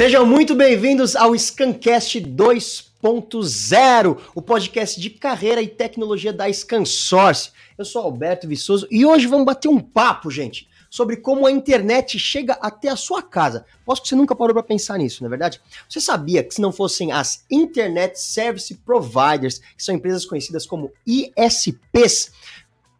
Sejam muito bem-vindos ao Scancast 2.0, o podcast de carreira e tecnologia da ScanSource. Eu sou Alberto Viçoso e hoje vamos bater um papo, gente, sobre como a internet chega até a sua casa. Posso que você nunca parou para pensar nisso, não é verdade? Você sabia que se não fossem as Internet Service Providers, que são empresas conhecidas como ISPs,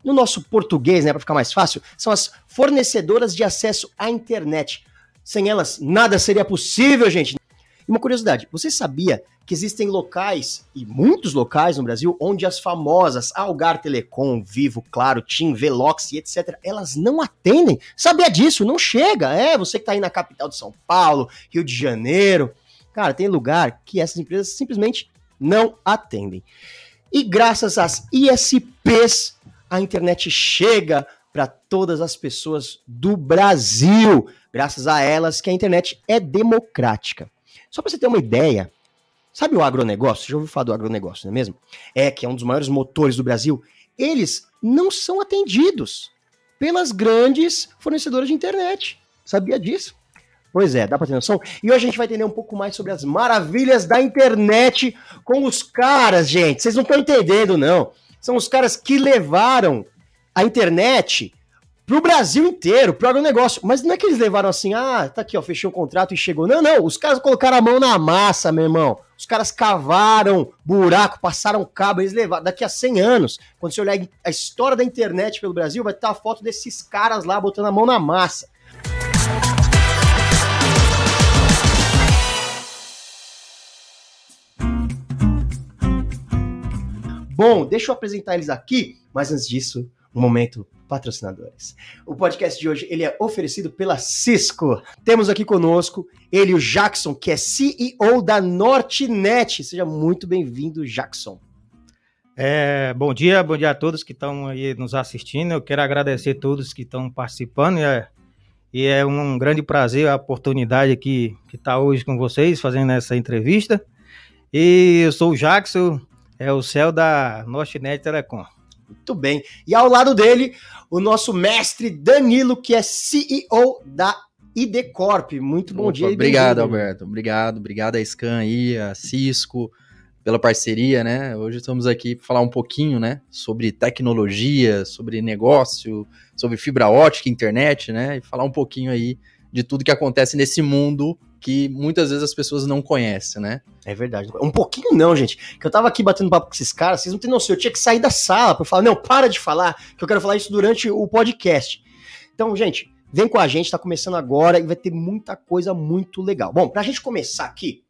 no nosso português, né, para ficar mais fácil, são as fornecedoras de acesso à internet. Sem elas, nada seria possível, gente. E uma curiosidade, você sabia que existem locais, e muitos locais no Brasil, onde as famosas Algar Telecom, Vivo, Claro, TIM, Velox e etc., elas não atendem? Sabia disso? Não chega. É, você que tá aí na capital de São Paulo, Rio de Janeiro. Cara, tem lugar que essas empresas simplesmente não atendem. E graças às ISPs, a internet chega para todas as pessoas do Brasil. Graças a elas que a internet é democrática. Só para você ter uma ideia, sabe o agronegócio? Já ouviu falar do agronegócio, não é mesmo? É que é um dos maiores motores do Brasil. Eles não são atendidos pelas grandes fornecedoras de internet. Sabia disso? Pois é, dá pra ter noção? E hoje a gente vai entender um pouco mais sobre as maravilhas da internet com os caras, gente. Vocês não estão entendendo, não. São os caras que levaram a internet pro Brasil inteiro, pro agronegócio. Mas não é que eles levaram assim, ah, tá aqui, ó, fechou o contrato e chegou. Não, não, os caras colocaram a mão na massa, meu irmão. Os caras cavaram buraco, passaram cabo, eles levaram. Daqui a 100 anos, quando você olhar a história da internet pelo Brasil, vai estar a foto desses caras lá botando a mão na massa. Bom, deixa eu apresentar eles aqui, mas antes disso, um momento patrocinadores. O podcast de hoje ele é oferecido pela Cisco. Temos aqui conosco ele, o Jackson, que é CEO da Nortnet. Seja muito bem-vindo, Jackson. É, bom dia, bom dia a todos que estão aí nos assistindo. Eu quero agradecer a todos que estão participando. E é, e é um grande prazer a oportunidade aqui que está hoje com vocês, fazendo essa entrevista. E eu sou o Jackson, é o céu da Nortnet Telecom. Muito bem. E ao lado dele, o nosso mestre Danilo, que é CEO da ID Corp. Muito bom Opa, dia. Obrigado, Alberto. Obrigado, obrigado a Scan aí, a Cisco, pela parceria, né? Hoje estamos aqui para falar um pouquinho, né, sobre tecnologia, sobre negócio, sobre fibra ótica, internet, né? E falar um pouquinho aí de tudo que acontece nesse mundo que muitas vezes as pessoas não conhecem, né? É verdade. Um pouquinho não, gente. Que eu tava aqui batendo papo com esses caras, vocês não têm noção. Eu tinha que sair da sala para falar, não, para de falar, que eu quero falar isso durante o podcast. Então, gente, vem com a gente, tá começando agora e vai ter muita coisa muito legal. Bom, pra gente começar aqui,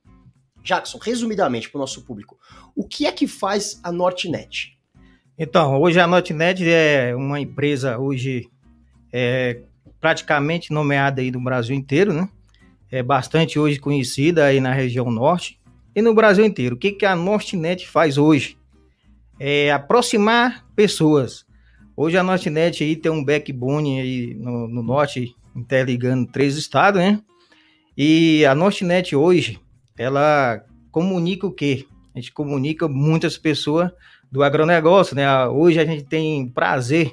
Jackson, resumidamente pro nosso público, o que é que faz a Nortnet? Então, hoje a Nortnet é uma empresa hoje é, praticamente nomeada aí no Brasil inteiro, né? É bastante hoje conhecida aí na região norte e no Brasil inteiro. O que, que a Nortnet faz hoje? É aproximar pessoas. Hoje a Nortnet aí tem um backbone aí no, no norte, interligando três estados, né? E a Nortnet hoje, ela comunica o quê? A gente comunica muitas pessoas do agronegócio, né? Hoje a gente tem prazer,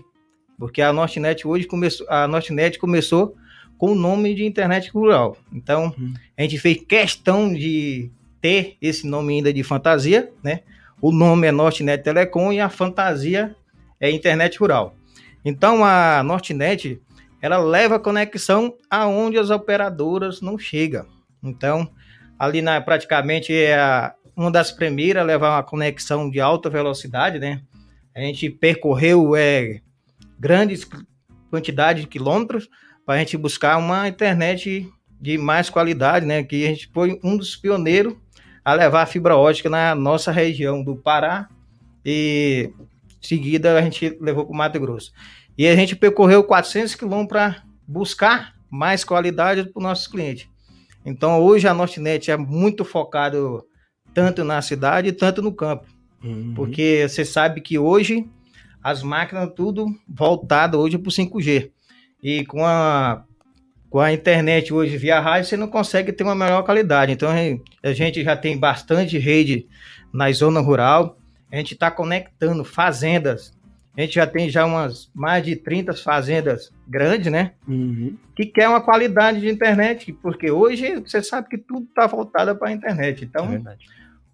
porque a Nortnet hoje começou, a Nortnet começou com o nome de internet rural. Então, uhum. a gente fez questão de ter esse nome ainda de fantasia, né? O nome é Nortnet Telecom e a fantasia é internet rural. Então, a Nortnet, ela leva a conexão aonde as operadoras não chegam. Então, ali na praticamente é a, uma das primeiras a levar uma conexão de alta velocidade, né? A gente percorreu é, grandes quantidades de quilômetros para a gente buscar uma internet de mais qualidade, né? Que a gente foi um dos pioneiros a levar a fibra ótica na nossa região do Pará e em seguida a gente levou para o Mato Grosso. E a gente percorreu 400 quilômetros para buscar mais qualidade para os nossos clientes. Então hoje a Nortnet é muito focado tanto na cidade tanto no campo. Uhum. Porque você sabe que hoje as máquinas tudo voltado hoje para o 5G. E com a, com a internet hoje via rádio, você não consegue ter uma melhor qualidade. Então a gente já tem bastante rede na zona rural. A gente está conectando fazendas A gente já tem já umas mais de 30 fazendas grandes, né? Uhum. Que quer uma qualidade de internet, porque hoje você sabe que tudo está voltado para a internet. Então, é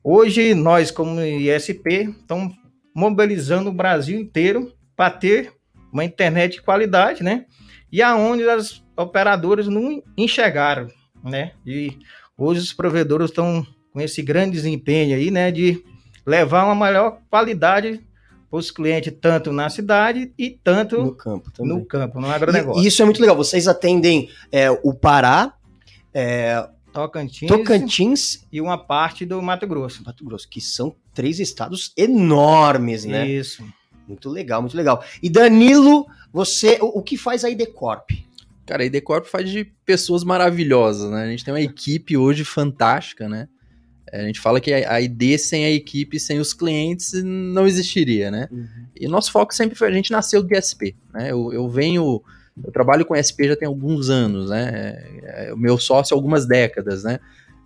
hoje nós, como ISP, estamos mobilizando o Brasil inteiro para ter uma internet de qualidade, né? E aonde as operadoras não enxergaram, né? E hoje os provedores estão com esse grande desempenho aí, né? De levar uma maior qualidade para os clientes, tanto na cidade e tanto No campo também. no campo, no agronegócio. E isso é muito legal. Vocês atendem é, o Pará, é, Tocantins, Tocantins e uma parte do Mato Grosso. Mato Grosso, que são três estados enormes, né? Isso. Muito legal, muito legal. E Danilo, você, o, o que faz a IDCorp? Cara, a ID Corp faz de pessoas maravilhosas, né? A gente tem uma equipe hoje fantástica, né? É, A gente fala que a ID sem a equipe, sem os clientes, não existiria, né? E nosso foco sempre foi, a gente nasceu de SP, né? Eu, eu venho, eu trabalho com SP já tem alguns anos, né? É, é, o meu sócio algumas décadas, né?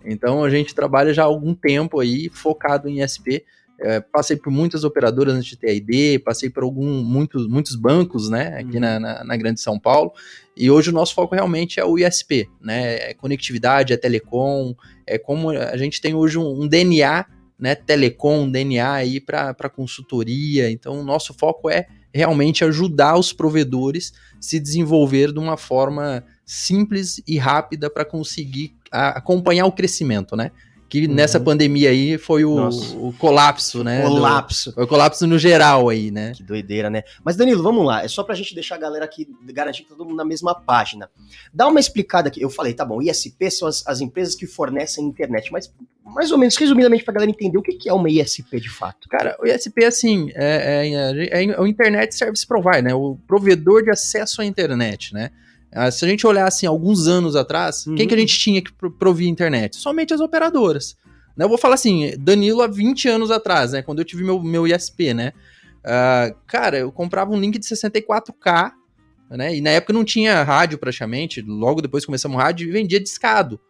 Então a gente trabalha já há algum tempo aí focado em SP. É, passei por muitas operadoras antes de ter a ID, passei por algum, muitos, muitos bancos, né? Aqui Uhum. na, na, na Grande São Paulo. E hoje o nosso foco realmente é o ISP, né? É conectividade, é telecom, é como a gente tem hoje um, um DNA, né? Telecom, um DNA aí para consultoria. Então, o nosso foco é realmente ajudar os provedores se desenvolver de uma forma simples e rápida para conseguir acompanhar o crescimento, né? Que Uhum. nessa pandemia aí foi o, o colapso, né? do- Colapso. foi o colapso no geral aí, né? Que doideira, né? Mas, Danilo, vamos lá. É só pra gente deixar a galera aqui, garantir que todo mundo na mesma página. Dá uma explicada aqui. Eu falei, tá bom, ISP são as, as empresas que fornecem internet, mas mais ou menos, resumidamente, pra galera entender o que, que é uma ISP de fato. Cara, o ISP, assim, é, é- é o Internet Service Provider, né? O provedor de acesso à internet, né? Ah, Se a gente olhar, assim, alguns anos atrás, Uhum. quem que a gente tinha que pro- provia internet? Somente as operadoras. Né? Eu vou falar assim, Danilo há 20 anos atrás, né? Quando eu tive meu, meu ISP, né? Ah, cara, eu comprava um link de 64K, né? E na época não tinha rádio praticamente, logo depois começamos rádio e vendia discado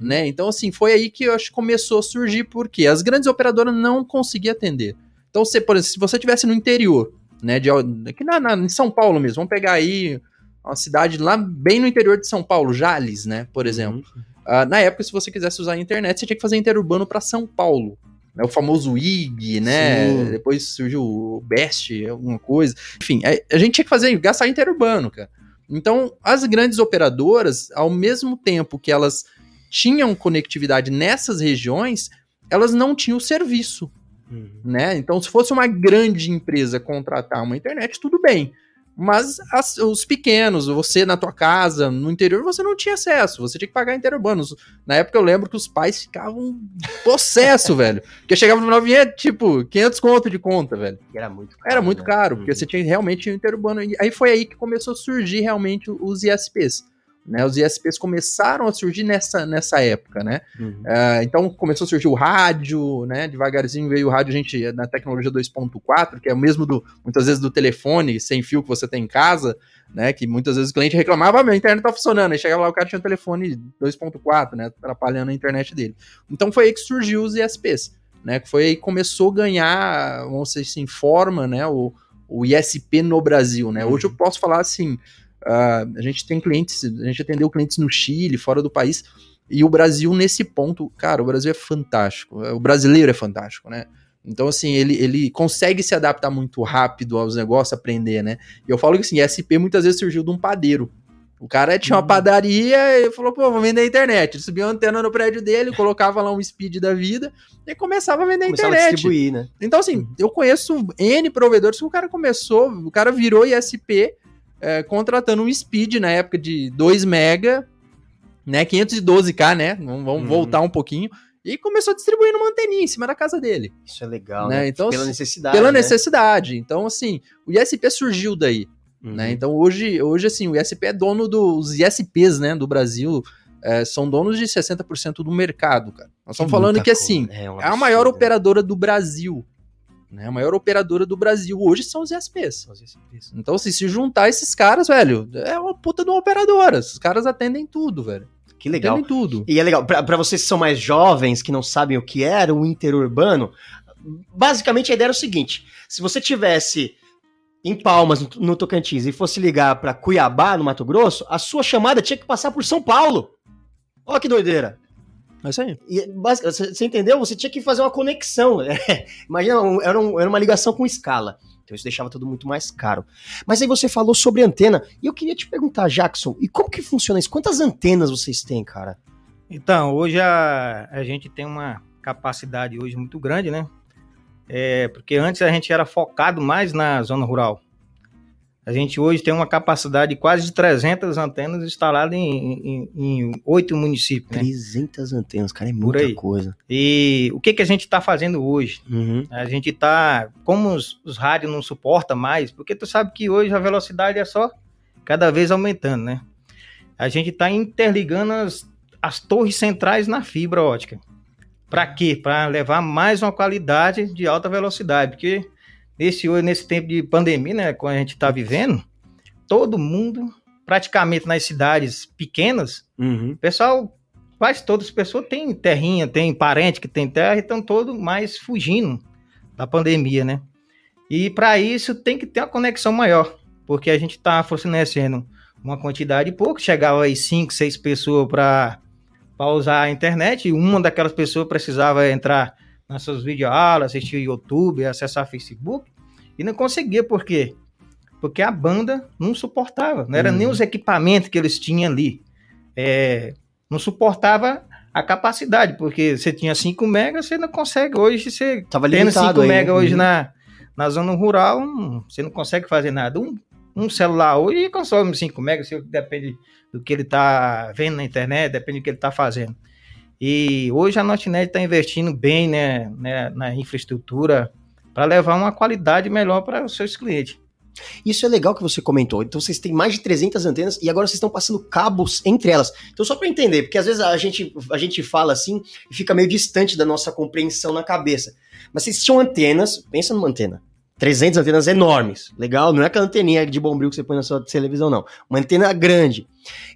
né? Então, assim, foi aí que eu acho que começou a surgir, porque as grandes operadoras não conseguiam atender. Então, você, por exemplo, se você tivesse no interior, né, de, aqui na, na- em São Paulo mesmo, vamos pegar aí uma cidade lá bem no interior de São Paulo, Jales, né, por exemplo. Ah, na época, se você quisesse usar a internet, você tinha que fazer interurbano para São Paulo. Né, o famoso IG, né? Sim. Depois surgiu o Best, alguma coisa. Enfim, a, a gente tinha que fazer, gastar interurbano, cara. Então, as grandes operadoras, ao mesmo tempo que elas tinham conectividade nessas regiões, elas não tinham serviço, Uhum. né? Então, se fosse uma grande empresa contratar uma internet, tudo bem. Mas as- os pequenos, você na tua casa, no interior, você não tinha acesso, você tinha que pagar interurbanos. Na época eu lembro que os pais ficavam possesso, velho. Porque chegava no final vinha, tipo, 500 conto de conta, velho. Era muito caro. Era muito né? caro, porque Uhum. você tinha realmente interurbano. E aí foi aí que começou a surgir realmente os ISPs. Né? Os ISPs começaram a surgir nessa, nessa época, né? Uhum. Ah, então começou a surgir o rádio, né? Devagarzinho veio o rádio, a gente, na tecnologia 2.4, que é o mesmo do, muitas vezes, do telefone sem fio que você tem em casa, né? Que muitas vezes o cliente reclamava, ah, meu, a internet tá funcionando. Aí chegava lá, o cara tinha um telefone 2.4, né? Atrapalhando a internet dele. Então foi aí que surgiu os ISPs, né? Que foi aí que começou a ganhar, vamos dizer assim, forma, né? O, o ISP no Brasil, né? Hoje eu posso falar assim, ah, a gente tem clientes, a gente atendeu clientes no Chile, fora do país, e o Brasil, nesse ponto, cara, o Brasil é fantástico. O brasileiro é fantástico, né? Então, assim, ele, ele consegue se adaptar muito rápido aos negócios, aprender, né? E eu falo que, assim, SP muitas vezes surgiu de um padeiro. O cara tinha uma Hum. padaria e falou, pô, vou vender a internet. Ele subia uma antena no prédio dele, colocava lá um speed da vida e começava a vender a Começava a internet. distribuir, né? Então, assim, eu conheço N provedores que o cara começou, o cara virou ISP é, contratando um speed na época de 2 mega, né, 512k, né, vamos, vamos Uhum. voltar um pouquinho, e começou distribuindo uma anteninha em cima da casa dele, Isso é legal, Né? né? Então, pela se- necessidade. pela né? necessidade. Então, assim, o ISP surgiu daí, Uhum. né, então hoje, hoje, assim, o ISP é dono dos ISPs, né, do Brasil, é, são donos de 60% do mercado, cara. Nós estamos falando muita que, coisa. assim, um é a maior né? operadora do Brasil. Né? A maior operadora do Brasil hoje são os ISPs. Isso. Então, assim, se juntar esses caras, velho, é uma puta de uma operadora. Os caras atendem tudo, velho. Que legal. Atendem tudo. E é legal, pra, pra vocês que são mais jovens, que não sabem o que era o interurbano, basicamente a ideia era o seguinte: se você tivesse em Palmas, no, no Tocantins, e fosse ligar para Cuiabá, no Mato Grosso, a sua chamada tinha que passar por São Paulo. Olha que doideira. É isso aí. E, você, entendeu? Você tinha que fazer uma conexão. É, imagina, era, um, era uma ligação com escala. Então isso deixava tudo muito mais caro. Mas aí você falou sobre antena. E eu queria te perguntar, Jackson, e como que funciona isso? Quantas antenas vocês têm, cara? Então, hoje a, a gente tem uma capacidade hoje muito grande, né? É, porque antes a gente era focado mais na zona rural. A gente hoje tem uma capacidade de quase 300 antenas instaladas em oito municípios. Né? 300 antenas, cara, é muita coisa. E o que, que a gente está fazendo hoje? Uhum. A gente está, como os, os rádios não suportam mais, porque tu sabe que hoje a velocidade é só cada vez aumentando, né? A gente está interligando as, as torres centrais na fibra ótica. Para quê? Para levar mais uma qualidade de alta velocidade, porque nesse, nesse tempo de pandemia, né, quando a gente está vivendo, todo mundo, praticamente nas cidades pequenas, uhum. pessoal, quase todas as pessoas têm terrinha, tem parente que tem terra e estão todos mais fugindo da pandemia, né? E para isso tem que ter uma conexão maior, porque a gente está fornecendo uma quantidade pouco, chegava aí 5, 6 pessoas para usar a internet, e uma daquelas pessoas precisava entrar nas suas videoaulas, assistir YouTube, acessar Facebook, e não conseguia, por quê? Porque a banda não suportava, não era uhum. nem os equipamentos que eles tinham ali. É, não suportava a capacidade, porque você tinha 5 megas, você não consegue hoje, você Tava tendo 5 megas hoje uhum. na, na zona rural, você não consegue fazer nada. Um, um celular hoje consome 5 megas, depende do que ele está vendo na internet, depende do que ele está fazendo. E hoje a Notnet está investindo bem né, né, na infraestrutura para levar uma qualidade melhor para os seus clientes. Isso é legal que você comentou. Então vocês têm mais de 300 antenas e agora vocês estão passando cabos entre elas. Então só para entender, porque às vezes a gente, a gente fala assim e fica meio distante da nossa compreensão na cabeça. Mas vocês tinham antenas, pensa numa antena. 300 antenas enormes, legal? Não é aquela anteninha de bombril que você põe na sua televisão, não. Uma antena grande.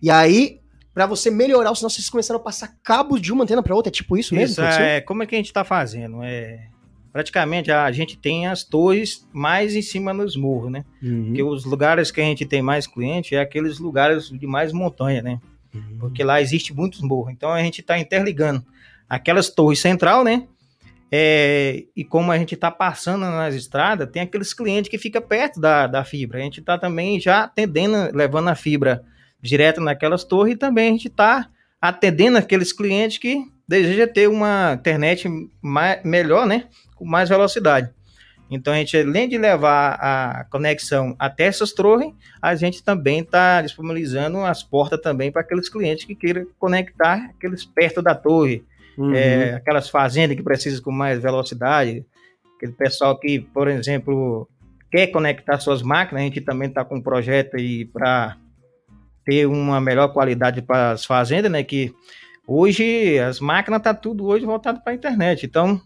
E aí para você melhorar o sinal, vocês começaram a passar cabos de uma antena para outra, é tipo isso mesmo? Isso, é, como é que a gente está fazendo? É, praticamente a gente tem as torres mais em cima nos morros, né? Uhum. Porque os lugares que a gente tem mais cliente é aqueles lugares de mais montanha, né? Uhum. Porque lá existe muitos morros. Então a gente está interligando aquelas torres central, né? É, e como a gente está passando nas estradas, tem aqueles clientes que ficam perto da, da fibra. A gente está também já atendendo, levando a fibra direto naquelas torres e também a gente está atendendo aqueles clientes que desejam ter uma internet mais, melhor, né? Com mais velocidade. Então, a gente, além de levar a conexão até essas torres, a gente também está disponibilizando as portas também para aqueles clientes que queiram conectar aqueles perto da torre, uhum. é, aquelas fazendas que precisam com mais velocidade, aquele pessoal que, por exemplo, quer conectar suas máquinas, a gente também está com um projeto aí para ter uma melhor qualidade para as fazendas, né? Que hoje as máquinas tá tudo hoje voltado para a internet. Então,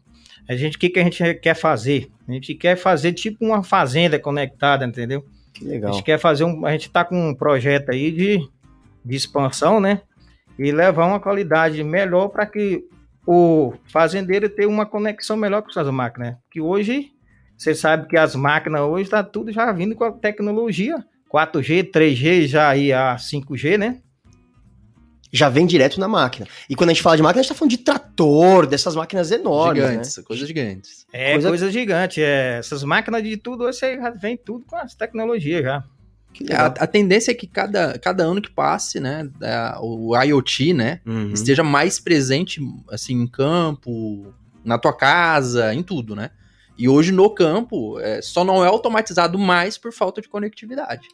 a gente o que, que a gente quer fazer? A gente quer fazer tipo uma fazenda conectada, entendeu? Que legal. A gente quer fazer um, a gente está com um projeto aí de, de expansão, né? E levar uma qualidade melhor para que o fazendeiro tenha uma conexão melhor com suas máquinas. Né? Que hoje você sabe que as máquinas hoje está tudo já vindo com a tecnologia 4G, 3G, já aí a 5G, né? Já vem direto na máquina. E quando a gente fala de máquina, a gente tá falando de trator, dessas máquinas enormes. Gigantes, né? coisas gigantes. É, coisa, coisa gigante. É, essas máquinas de tudo, você já vem tudo com as tecnologias já. A, a, tendência é que cada, cada ano que passe, né, a, o IoT, né, uhum. esteja mais presente, assim, em campo, na tua casa, em tudo, né? E hoje no campo é, só não é automatizado mais por falta de conectividade.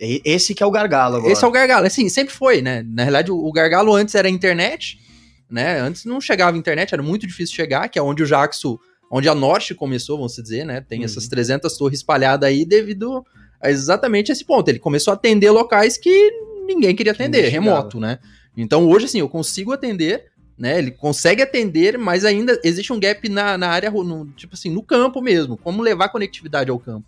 Esse que é o gargalo agora. Esse é o gargalo, assim, sempre foi, né? Na realidade, o, gargalo antes era a internet, né? Antes não chegava a internet, era muito difícil chegar, que é onde o Jaxo, onde a Norte começou, vamos dizer, né? Tem uhum. essas 300 torres espalhadas aí devido a exatamente esse ponto. Ele começou a atender locais que ninguém queria atender, remoto, né? Então hoje, assim, eu consigo atender né? Ele consegue atender, mas ainda existe um gap na, na área, no, tipo assim, no campo mesmo. Como levar conectividade ao campo.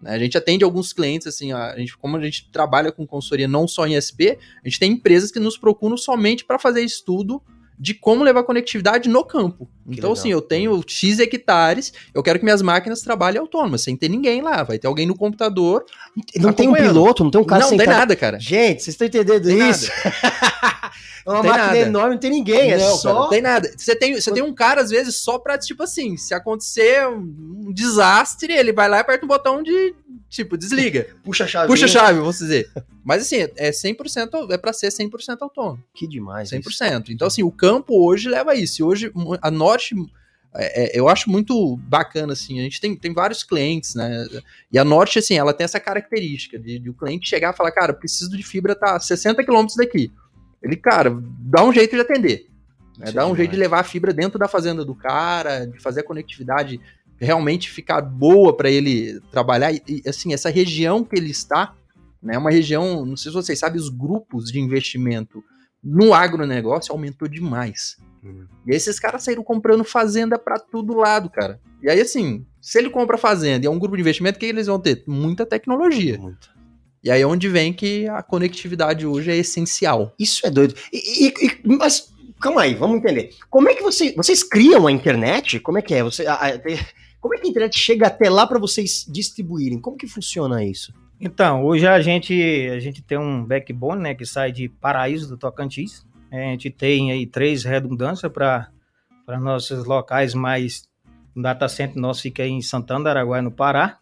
Né? A gente atende alguns clientes, assim, a gente, como a gente trabalha com consultoria não só em SP, a gente tem empresas que nos procuram somente para fazer estudo de como levar conectividade no campo. Então, legal. assim, eu tenho X hectares, eu quero que minhas máquinas trabalhem autônomas, sem ter ninguém lá. Vai ter alguém no computador. Não tem um piloto, não tem um cara não tem sentado. nada, cara. Gente, vocês estão entendendo Tem isso? é uma Tem máquina nada. enorme, não tem ninguém, é não, só. cara, não tem nada. Você tem, você tem um cara, às vezes, só pra, tipo assim, se acontecer um, um desastre, ele vai lá e aperta um botão de, tipo, desliga. Puxa a chave. Puxa a chave, vamos dizer. Mas assim, é 100%, é pra ser 100% autônomo. Que demais. isso. 100%. Então, assim, o campo hoje leva isso. E hoje, a Norte, é, é, eu acho muito bacana, assim, a gente tem, tem vários clientes, né? E a Norte, assim, ela tem essa característica de, de o cliente chegar e falar, cara, preciso de fibra, tá a 60 quilômetros daqui. Ele, cara, dá um jeito de atender. né? Dá um jeito de levar a fibra dentro da fazenda do cara, de fazer a conectividade realmente ficar boa para ele trabalhar. E, e, assim, essa região que ele está, né, é uma região, não sei se vocês sabem, os grupos de investimento no agronegócio aumentou demais. E aí esses caras saíram comprando fazenda para todo lado, cara. E aí, assim, se ele compra fazenda e é um grupo de investimento, o que eles vão ter? Muita tecnologia. Muito. E aí é onde vem que a conectividade hoje é essencial. Isso é doido. E, e- e- mas calma aí, vamos entender. Como é que você, vocês criam a internet? Como é que é? Você, a- a- como é que a internet chega até lá para vocês distribuírem? Como que funciona isso? Então, hoje a gente, a gente tem um backbone, né, que sai de Paraíso do Tocantins. A gente tem aí três redundâncias para nossos locais mais... O data center nosso fica em Santana, Araguaia, no Pará.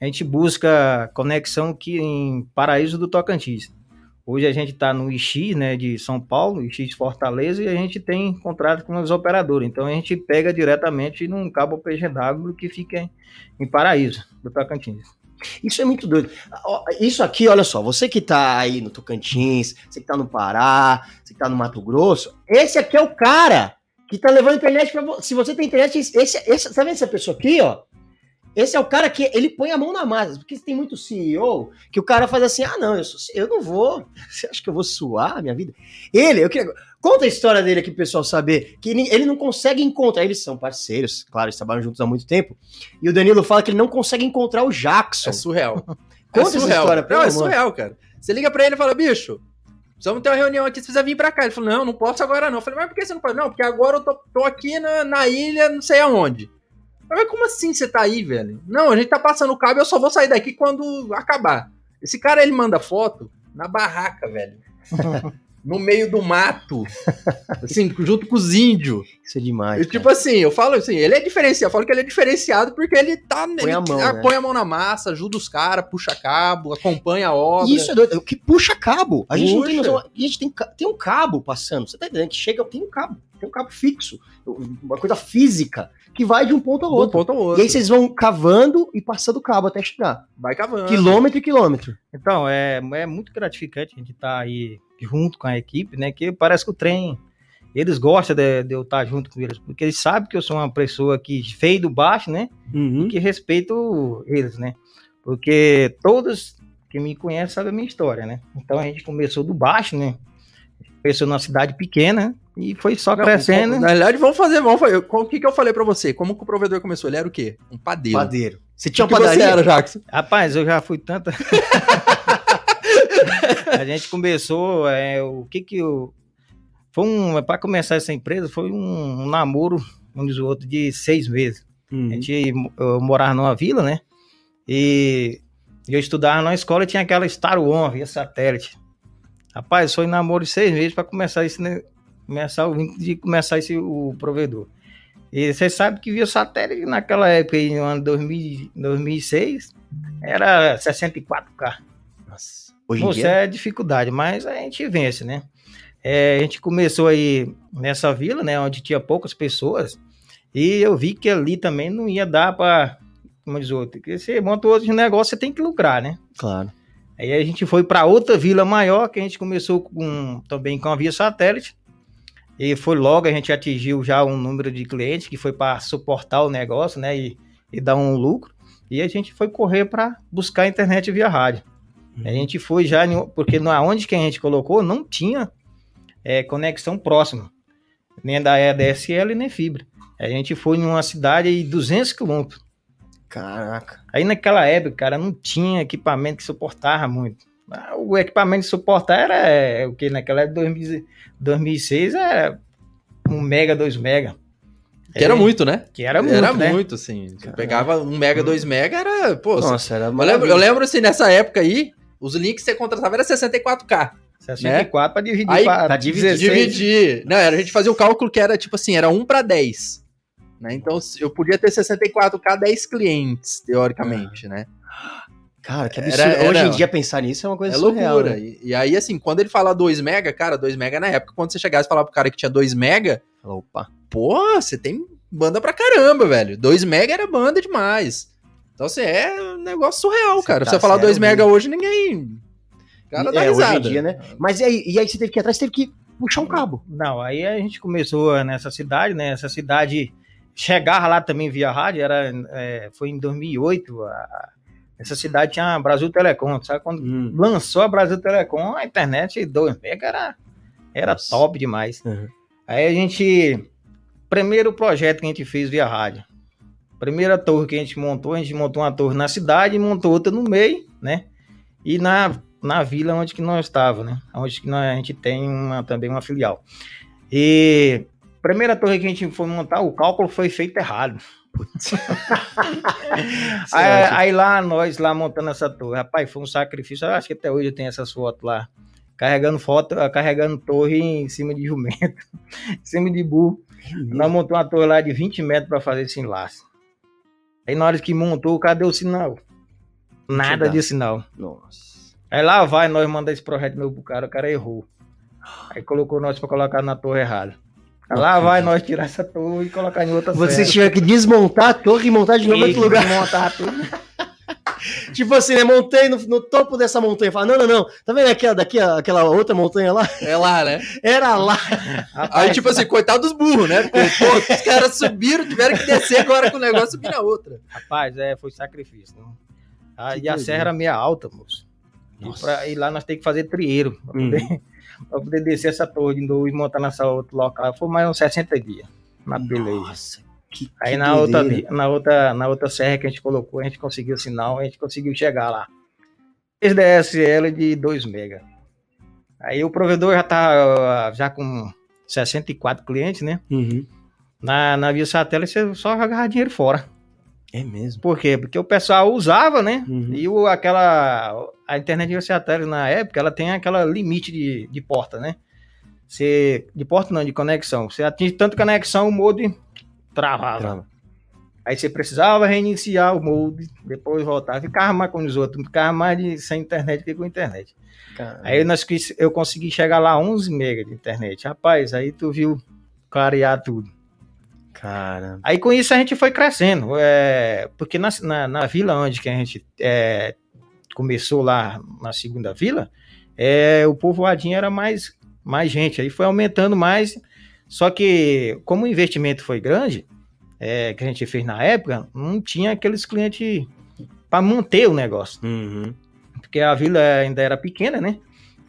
A gente busca conexão aqui em Paraíso do Tocantins. Hoje a gente está no IX, né, de São Paulo, IX Fortaleza, e a gente tem contrato com os operadores. Então a gente pega diretamente num cabo PGW que fica em, em Paraíso do Tocantins. Isso é muito doido. Isso aqui, olha só, você que tá aí no Tocantins, você que tá no Pará, você que tá no Mato Grosso, esse aqui é o cara que tá levando internet para você. Se você tem internet, esse, esse, tá vendo essa pessoa aqui, ó? Esse é o cara que ele põe a mão na massa, porque tem muito CEO que o cara faz assim: ah, não, eu, sou, eu não vou. Você acha que eu vou suar a minha vida? Ele, eu queria. Conta a história dele aqui pro pessoal saber. Que ele, não consegue encontrar. Eles são parceiros, claro, eles trabalham juntos há muito tempo. E o Danilo fala que ele não consegue encontrar o Jackson. É surreal. Conta essa história, pelo Não, é surreal, cara. Você liga pra ele e fala, bicho, precisamos ter uma reunião aqui, você precisa vir pra cá. Ele falou, não, não posso agora não. Eu falei, mas por que você não pode? Não, porque agora eu tô, tô aqui na, na ilha, não sei aonde. Eu falei, Mas como assim você tá aí, velho? Não, a gente tá passando o cabo, eu só vou sair daqui quando acabar. Esse cara, ele manda foto na barraca, velho. no meio do mato. Assim, junto com os índios. Isso é demais. Eu, tipo assim, eu falo assim, ele é diferenciado. Eu falo que ele é diferenciado porque ele tá. Põe ele a mão, ah, né? põe a mão na massa, ajuda os caras, puxa cabo, acompanha a obra. Isso é doido. O que puxa cabo. A gente não tem Puxa. noção. A gente tem, tem um cabo passando. Você tá entendendo? Que chega, tem um cabo. Tem um cabo fixo. Uma coisa física que vai de um ponto ao de um outro. ponto ao E outro. aí vocês vão cavando e passando o cabo até chegar. Vai cavando. Quilômetro e quilômetro. Então, é, é muito gratificante a gente estar aí junto com a equipe, né? Que parece que o trem, eles gostam de, de eu estar junto com eles, porque eles sabem que eu sou uma pessoa que veio do baixo, né? Uhum. E que respeito eles, né? Porque todos que me conhecem sabem a minha história, né? Então a gente começou do baixo, né? Começou numa cidade pequena e foi só Não, crescendo. Na realidade, vamos fazer, vamos fazer. O que, que eu falei pra você? Como que o provedor começou? Ele era o quê? Um padeiro. Padeiro. Você tinha que uma você era, Jackson? Rapaz, eu já fui tanta. a gente começou, é, o que que eu. Foi um. Para começar essa empresa, foi um, um namoro, um dos outros, de seis meses. A Uhum. gente eu morava numa vila, né? E eu estudava na escola e tinha aquela Star One, via satélite. Rapaz, foi namoro de seis meses para começar esse, né, começar o de começar esse o provedor. E você sabe que via satélite naquela época, no ano 2000, 2006, era 64K. Nossa. Hoje dia. é dificuldade, mas a gente vence, né? É, a gente começou aí nessa vila, né, onde tinha poucas pessoas, e eu vi que ali também não ia dar para, como diz outro, que você monta outro negócio, você tem que lucrar, né? Claro. Aí a gente foi para outra vila maior, que a gente começou com, também com a via satélite, e foi logo, a gente atingiu já um número de clientes que foi para suportar o negócio, né, e, e dar um lucro, e a gente foi correr para buscar a internet via rádio. A gente foi já, porque onde que a gente colocou não tinha é, conexão próxima, nem da EDSL nem fibra. A gente foi em uma cidade de 200 quilômetros. Caraca. Aí naquela época, cara, não tinha equipamento que suportava muito. Ah, O equipamento de suportar era é, o que naquela época, 2000 2006, era um mega, dois mega. Que era É, muito, né? Que era muito, era né? muito, assim. Você pegava um mega, dois mega, era. Pô, Nossa, era eu, lembro, eu lembro, assim, nessa época aí, os links que você contratava era 64K. 64 para dividir Aí, para pra dividir, 16. Dividir. Não, era, a gente fazia o cálculo que era tipo assim, era 1 para 10. Né? Então eu podia ter 64K 10 clientes, teoricamente, né? Cara, que Era- absurdo. era- Hoje em dia pensar nisso é uma coisa É surreal, loucura. né? E, e aí, assim, quando ele fala 2 mega, cara, 2 mega na época, quando você chegasse e falar pro cara que tinha 2 mega, Fala, Opa. pô, você tem banda pra caramba, velho. 2 mega era banda demais. Então, assim, é um negócio surreal, Você cara. tá você falar sério 2 mega hoje, ninguém. O cara dá É, hoje em risada. dia, né? Mas e aí, e aí você teve que ir atrás, você teve que puxar um cabo. Não, aí a gente começou nessa cidade, né? Essa cidade chegar lá também via rádio, era, é, foi em 2008. a- essa cidade tinha Brasil Telecom, sabe? Quando Hum. lançou a Brasil Telecom, a internet 2 mega era, era Nossa. top demais. Uhum. Aí a gente. Primeiro projeto que a gente fez via rádio. Primeira torre que a gente montou, a gente montou uma torre na cidade e montou outra no meio, né? E na, na vila onde que nós estávamos, né? Onde que nós, a gente tem uma, também uma filial. E primeira torre que a gente foi montar, o cálculo foi feito errado. Aí, aí lá, nós lá montando essa torre, rapaz, foi um sacrifício. Eu acho que até hoje eu tenho essas fotos lá. Carregando foto, carregando torre em cima de jumento, em cima de burro. Nós montamos uma torre lá de 20 metros para fazer esse enlace. Aí na hora que montou, cadê o sinal? Nada de sinal. Nossa. Aí lá vai, nós mandamos esse projeto novo pro cara, o cara errou. Aí colocou nós para colocar na torre errada. Lá vai nós tirar essa torre e colocar em outra Vocês tiveram que desmontar a torre e montar de novo em outro lugar. Montar tudo. Tipo assim, né? Montei no, no topo dessa montanha. Fala, não, não, não. Tá vendo aquela, daqui, aquela outra montanha lá? É lá, né? Era lá. Aí, tipo assim, coitado dos burros, né? Porque, pô, os caras subiram, tiveram que descer agora com o negócio subir na outra. Rapaz, é, foi sacrifício. Né? Ah, e a serra era meio alta, moço. E, pra- e lá nós temos que fazer trieiro para Hum. Pra poder descer essa torre de novo e montar nessa outro local. Foi mais uns 60 dias na peleja. Nossa, que, Aí que na outra, na, outra, na outra serra que a gente colocou, a gente conseguiu o sinal, a gente conseguiu chegar lá. Esse DSL de 2 mega. Aí o provedor já tá já com 64 clientes, né? Uhum. Na, na via satélite você só jogava dinheiro fora. É mesmo. Por quê? Porque o pessoal usava, né? Uhum. E o, aquela. A internet via satélite na época, ela tem aquela limite de, de porta, né? Você, de porta não, de conexão. Você atinge tanto conexão, o modem travava. Trava. Aí você precisava reiniciar o modem, depois voltar. Ficava mais com os outros, ficava mais de, sem internet que com internet. Caramba. Aí nós, eu consegui chegar lá a 11 mega de internet. Rapaz, aí tu viu clarear tudo. Caramba. Aí com isso a gente foi crescendo, é, porque na, na, na vila onde que a gente é, começou lá na segunda vila, é, o povoadinho era mais, mais gente, aí foi aumentando mais, só que como o investimento foi grande, é, que a gente fez na época, não tinha aqueles clientes para manter o negócio, Uhum. porque a vila ainda era pequena, né?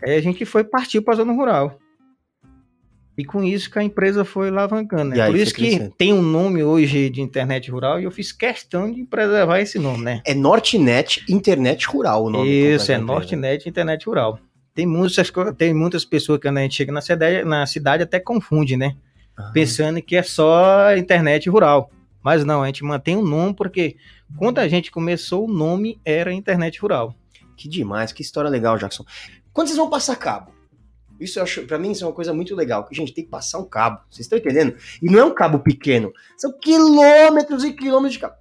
Aí a gente foi partiu para a zona rural. E com isso que a empresa foi alavancando, né? Por isso que crescendo. tem um nome hoje de internet rural e eu fiz questão de preservar esse nome, né? É Nortnet Internet Rural o nome. Isso, é. Nortnet Internet Rural. Tem muitas, tem muitas pessoas que quando a gente chega na cidade, na cidade até confunde, né? Ah, Pensando que é só internet rural. Mas não, a gente mantém o nome porque quando a gente começou, o nome era internet rural. Que demais, que história legal, Jackson. Quando vocês vão passar cabo? Isso eu acho, pra mim, isso é uma coisa muito legal. Que, gente, tem que passar um cabo. Vocês estão entendendo? E não é um cabo pequeno. São quilômetros e quilômetros de cabo.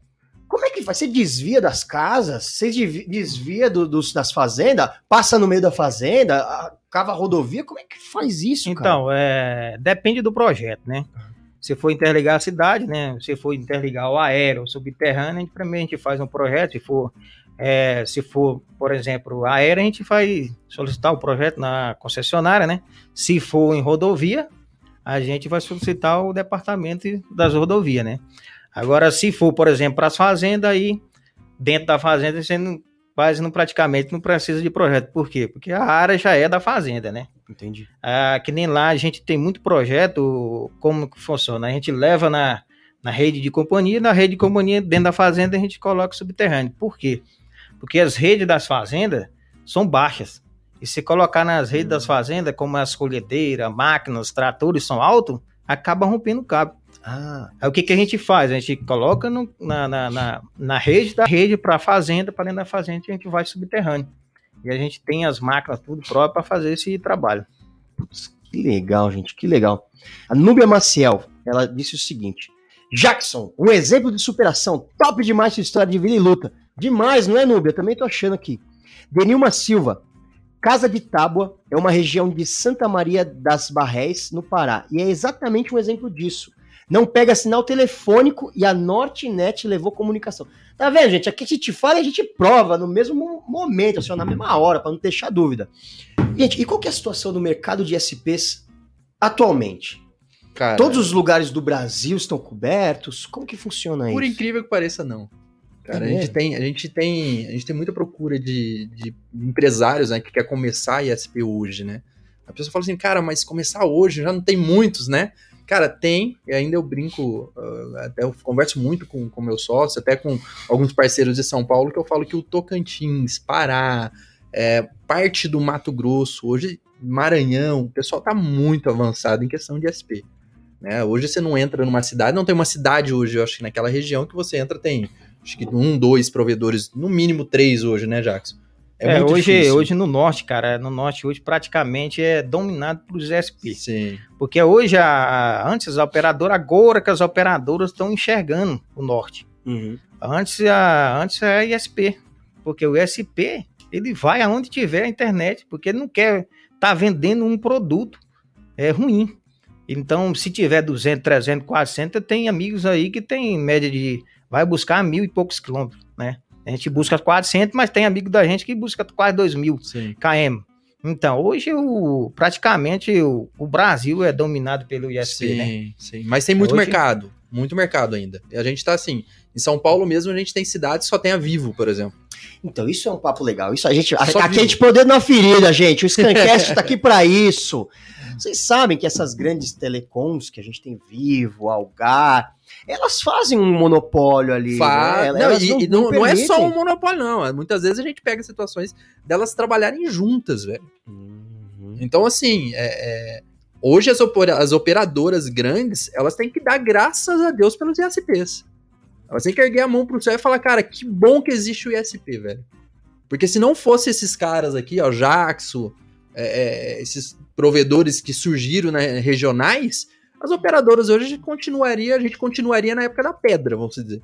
Como é que faz? Você desvia das casas? Você desvia do- dos, das fazendas? Passa no meio da fazenda? Cava a rodovia? Como é que faz isso, cara? Então, é, depende do projeto, né? Se for interligar a cidade, né? Se for interligar o aéreo, o subterrâneo, a gente, primeiro a gente faz um projeto. Se for, é, se for, por exemplo, aéreo, a gente vai solicitar o projeto na concessionária, né? Se for em rodovia, a gente vai solicitar o departamento das rodovias, né? Agora, se for, por exemplo, para as fazendas, aí dentro da fazenda você não, quase não praticamente não precisa de projeto. Por quê? Porque a área já é da fazenda, né? Entendi. Ah, que nem lá a gente tem muito projeto, como que funciona? A gente leva na, na rede de companhia, na rede de companhia, dentro da fazenda, a gente coloca subterrâneo. Por quê? Porque as redes das fazendas são baixas. E se colocar nas redes das fazendas, como as colhedeiras, máquinas, tratores são altos, acaba rompendo o cabo. Ah, Aí o que, que a gente faz? A gente coloca no- na, na, na, na rede da rede para a fazenda, para dentro da fazenda a gente vai subterrâneo. E a gente tem as máquinas tudo próprio para fazer esse trabalho. que legal, gente, que legal. A Núbia Maciel, ela disse o seguinte: Jackson, um exemplo de superação, top demais sua história de vida e luta. Demais, não é, Núbia? Também tô achando aqui. Denilma Silva, Casa de Tábua é uma região de Santa Maria das Barrés, no Pará, e é exatamente um exemplo disso. Não pega sinal telefônico e a Nortnet levou comunicação. Tá vendo, gente? Aqui a gente fala e a gente prova no mesmo mo- momento, assim, na mesma hora, para não deixar dúvida. Gente, e qual que é a situação do mercado de SPs atualmente? Cara, Todos os lugares do Brasil estão cobertos? Como que funciona por isso? incrível que pareça, não. Cara, É a, gente mesmo? tem, a, gente tem, a gente tem muita procura de, de empresários né, que quer começar ISP hoje, né? A pessoa fala assim, cara, mas começar hoje já não tem muitos, né? Cara, tem, e ainda eu brinco, ah, até eu converso muito com o meu sócio, até com alguns parceiros de São Paulo, que eu falo que o Tocantins, Pará, é, parte do Mato Grosso, hoje Maranhão, o pessoal tá muito avançado em questão de SP. Né? Hoje você não entra numa cidade, não tem uma cidade hoje, eu acho que naquela região que você entra tem acho que um, dois provedores, no mínimo três hoje, né, Jackson? É, muito hoje, difícil. hoje no norte, cara, no norte hoje praticamente é dominado pelos SP. Sim. Porque hoje, a, antes a operadora, agora que as operadoras estão enxergando o norte. Uhum. Antes, a, antes é ISP. Porque o ISP, ele vai aonde tiver a internet, porque ele não quer estar vendendo um produto é ruim. Então, se tiver 200, 300, 400, tem amigos aí que tem média de... Vai buscar mil e poucos quilômetros, né? A gente busca 400, mas tem amigo da gente que busca quase 2 mil Sim. km. Então, hoje, o, praticamente, o, o Brasil é dominado pelo ISP, sim, né? sim. Mas tem muito Hoje- mercado. Muito mercado ainda. E a gente tá assim. Em São Paulo mesmo, a gente tem cidades que só tem a Vivo, por exemplo. Então, isso é um papo legal. Isso a gente. Só aqui a gente poder na ferida, gente. O Scancast tá aqui pra isso. Vocês sabem que essas grandes telecoms que a gente tem Vivo, Algar, elas fazem um monopólio ali. Fa- né? não, e, e não, não é só um monopólio, não. Muitas vezes a gente pega situações delas trabalharem juntas, velho. Uhum. Então, assim, é- é, hoje as, as operadoras grandes, elas têm que dar graças a Deus pelos ISPs. Elas têm que erguer a mão pro céu e falar, cara, que bom que existe o ISP, velho. Porque se não fosse esses caras aqui, ó, Jaxo, é, é, esses provedores que surgiram né, regionais, as operadoras hoje continuaria, a gente continuaria na época da pedra, vamos dizer.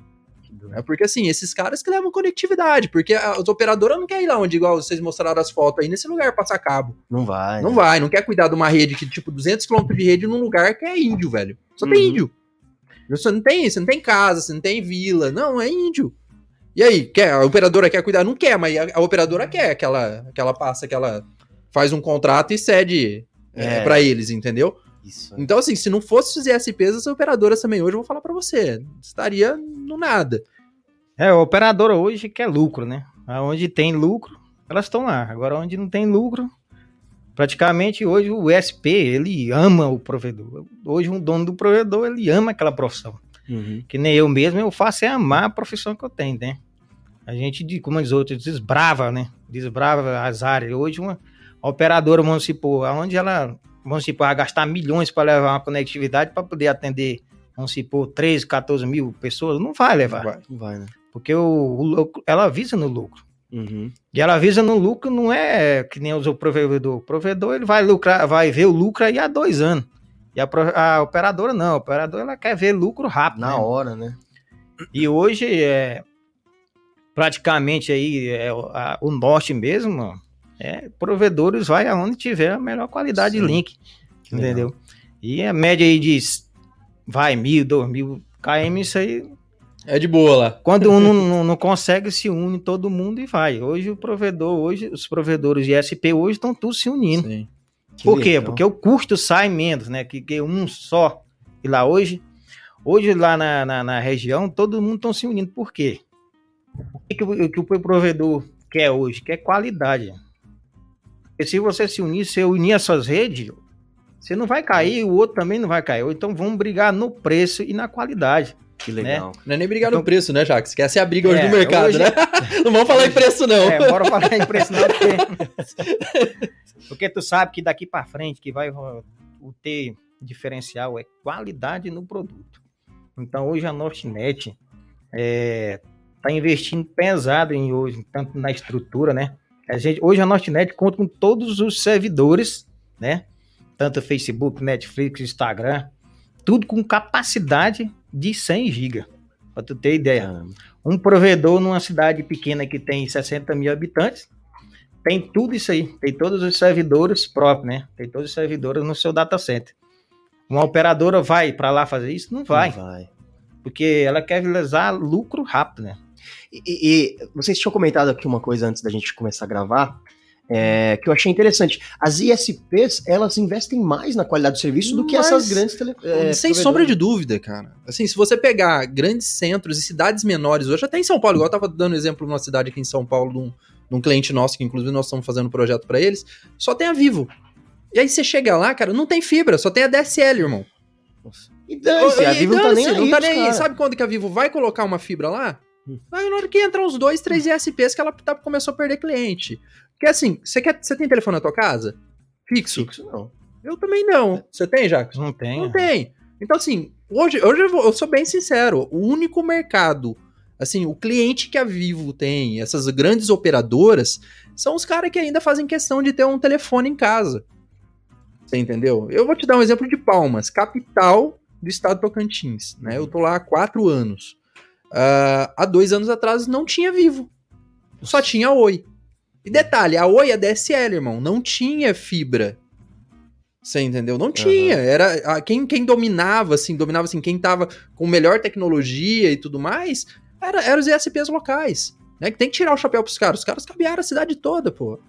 É porque assim, esses caras que levam conectividade, porque as operadoras não querem ir lá onde, igual vocês mostraram as fotos aí, nesse lugar passar cabo. Não vai. Não né? vai, não quer cuidar de uma rede que, tipo, 200 km de rede num lugar que é índio, velho. Só tem Uhum. índio. Você não tem, você não tem casa, você não tem vila. Não, é índio. E aí, quer, a operadora quer cuidar? Não quer, mas a, a operadora quer que ela, que ela passa, que ela faz um contrato e cede é. É. para eles, entendeu? Isso. Então, assim, se não fosse os ISPs, as operadoras também hoje, eu vou falar pra você, estaria no nada. É, a operadora hoje quer lucro, né? Onde tem lucro, elas estão lá. Agora, onde não tem lucro, praticamente hoje o SP, ele ama o provedor. Hoje, um dono do provedor, ele ama aquela profissão. Uhum. Que nem eu mesmo, eu faço é amar a profissão que eu tenho, né? A gente, como diz outros, desbrava, né? Desbrava as áreas. Hoje, uma operadora municipal, onde ela, vamos supor, gastar milhões para levar uma conectividade para poder atender, vamos supor, 13, 14 mil pessoas, não vai levar. Vai. Não vai, né? Porque o, lucro- ela visa no lucro. Uhum. E ela visa no lucro, não é que nem o provedor. O provedor ele vai lucrar, vai ver o lucro aí há dois anos. E a, a operadora não, a operadora ela quer ver lucro rápido. Na né? hora, né? E hoje é praticamente aí é, o- a- o norte mesmo, é provedores vai aonde tiver a melhor qualidade Sim. de link, entendeu? E a média aí de vai mil, dois mil km isso aí É de boa lá. quando um não, não- não consegue, se une todo mundo e vai. Hoje o provedor, hoje os provedores de SP hoje estão todos se unindo. Sim. Que Por quê? legal. Porque o custo sai menos, né? Que, que um só. E lá hoje, hoje lá na, na, na região, todo mundo estão se unindo. Por quê? O que, que o- o que o provedor quer hoje? Quer qualidade. Porque se você se unir, se unir as suas redes, você não vai cair, o outro também não vai cair. Ou Então vamos brigar no preço e na qualidade. Que legal. Não é nem brigar no Então- preço, né, Jacques? Que essa é a briga hoje É, do mercado, hoje- né? Não vamos falar em preço, não. É, bora falar em preço não, porque... porque tu sabe que daqui pra frente que vai o ter diferencial é qualidade no produto. Então hoje a Nortnet está é, tá investindo pesado em hoje, tanto na estrutura, né? A gente, hoje a Nortnet conta com todos os servidores, né? Tanto Facebook, Netflix, Instagram, tudo com capacidade de 100 GB. Para tu ter ideia. Um provedor numa cidade pequena que tem 60 mil habitantes, tem tudo isso aí. Tem todos os servidores próprios, né? Tem todos os servidores no seu data center. Uma operadora vai para lá fazer isso? Não vai. Não vai. Porque ela quer realizar lucro rápido, né? E, e, vocês tinham comentado aqui uma coisa antes da gente começar a gravar, é, que eu achei interessante. As ISPs, elas investem mais na qualidade do serviço do que Mas, essas grandes tele, é, Sem sombra de dúvida, cara. Assim, se você pegar grandes centros e cidades menores, hoje até em São Paulo, igual eu tava dando exemplo de uma cidade aqui em São Paulo, de um, de um cliente nosso, que inclusive nós estamos fazendo um projeto para eles, só tem a Vivo. E aí você chega lá, cara, não tem fibra, só tem a DSL, irmão. Nossa. E dane-se, a Vivo não tá nem aí, não tá nem aí. Sabe quando que a Vivo vai colocar uma fibra lá? Hum. na hora que entra uns dois, três ISPs que ela tá, começou a perder cliente. Porque assim, você, quer, você tem telefone na tua casa? Fixo? Fixo não. Eu também não. Você tem, Jacques? Não tem. Não tem. Então assim, hoje, hoje eu, vou, eu sou bem sincero, o único mercado assim, o cliente que a Vivo tem, essas grandes operadoras, são os caras que ainda fazem questão de ter um telefone em casa. Você entendeu? Eu vou te dar um exemplo de Palmas, capital do estado de Tocantins. Né? Eu tô lá há quatro anos. Uh, há dois anos atrás não tinha Vivo. Só tinha Oi. E detalhe, a Oi é DSL, irmão. Não tinha fibra. Você entendeu? Não tinha. Uhum. Era a, quem, quem dominava, assim, dominava assim, quem tava com melhor tecnologia e tudo mais, era, era os ISPs locais. Né? Que tem que tirar o chapéu pros caras. Os caras cabearam a cidade toda, pô.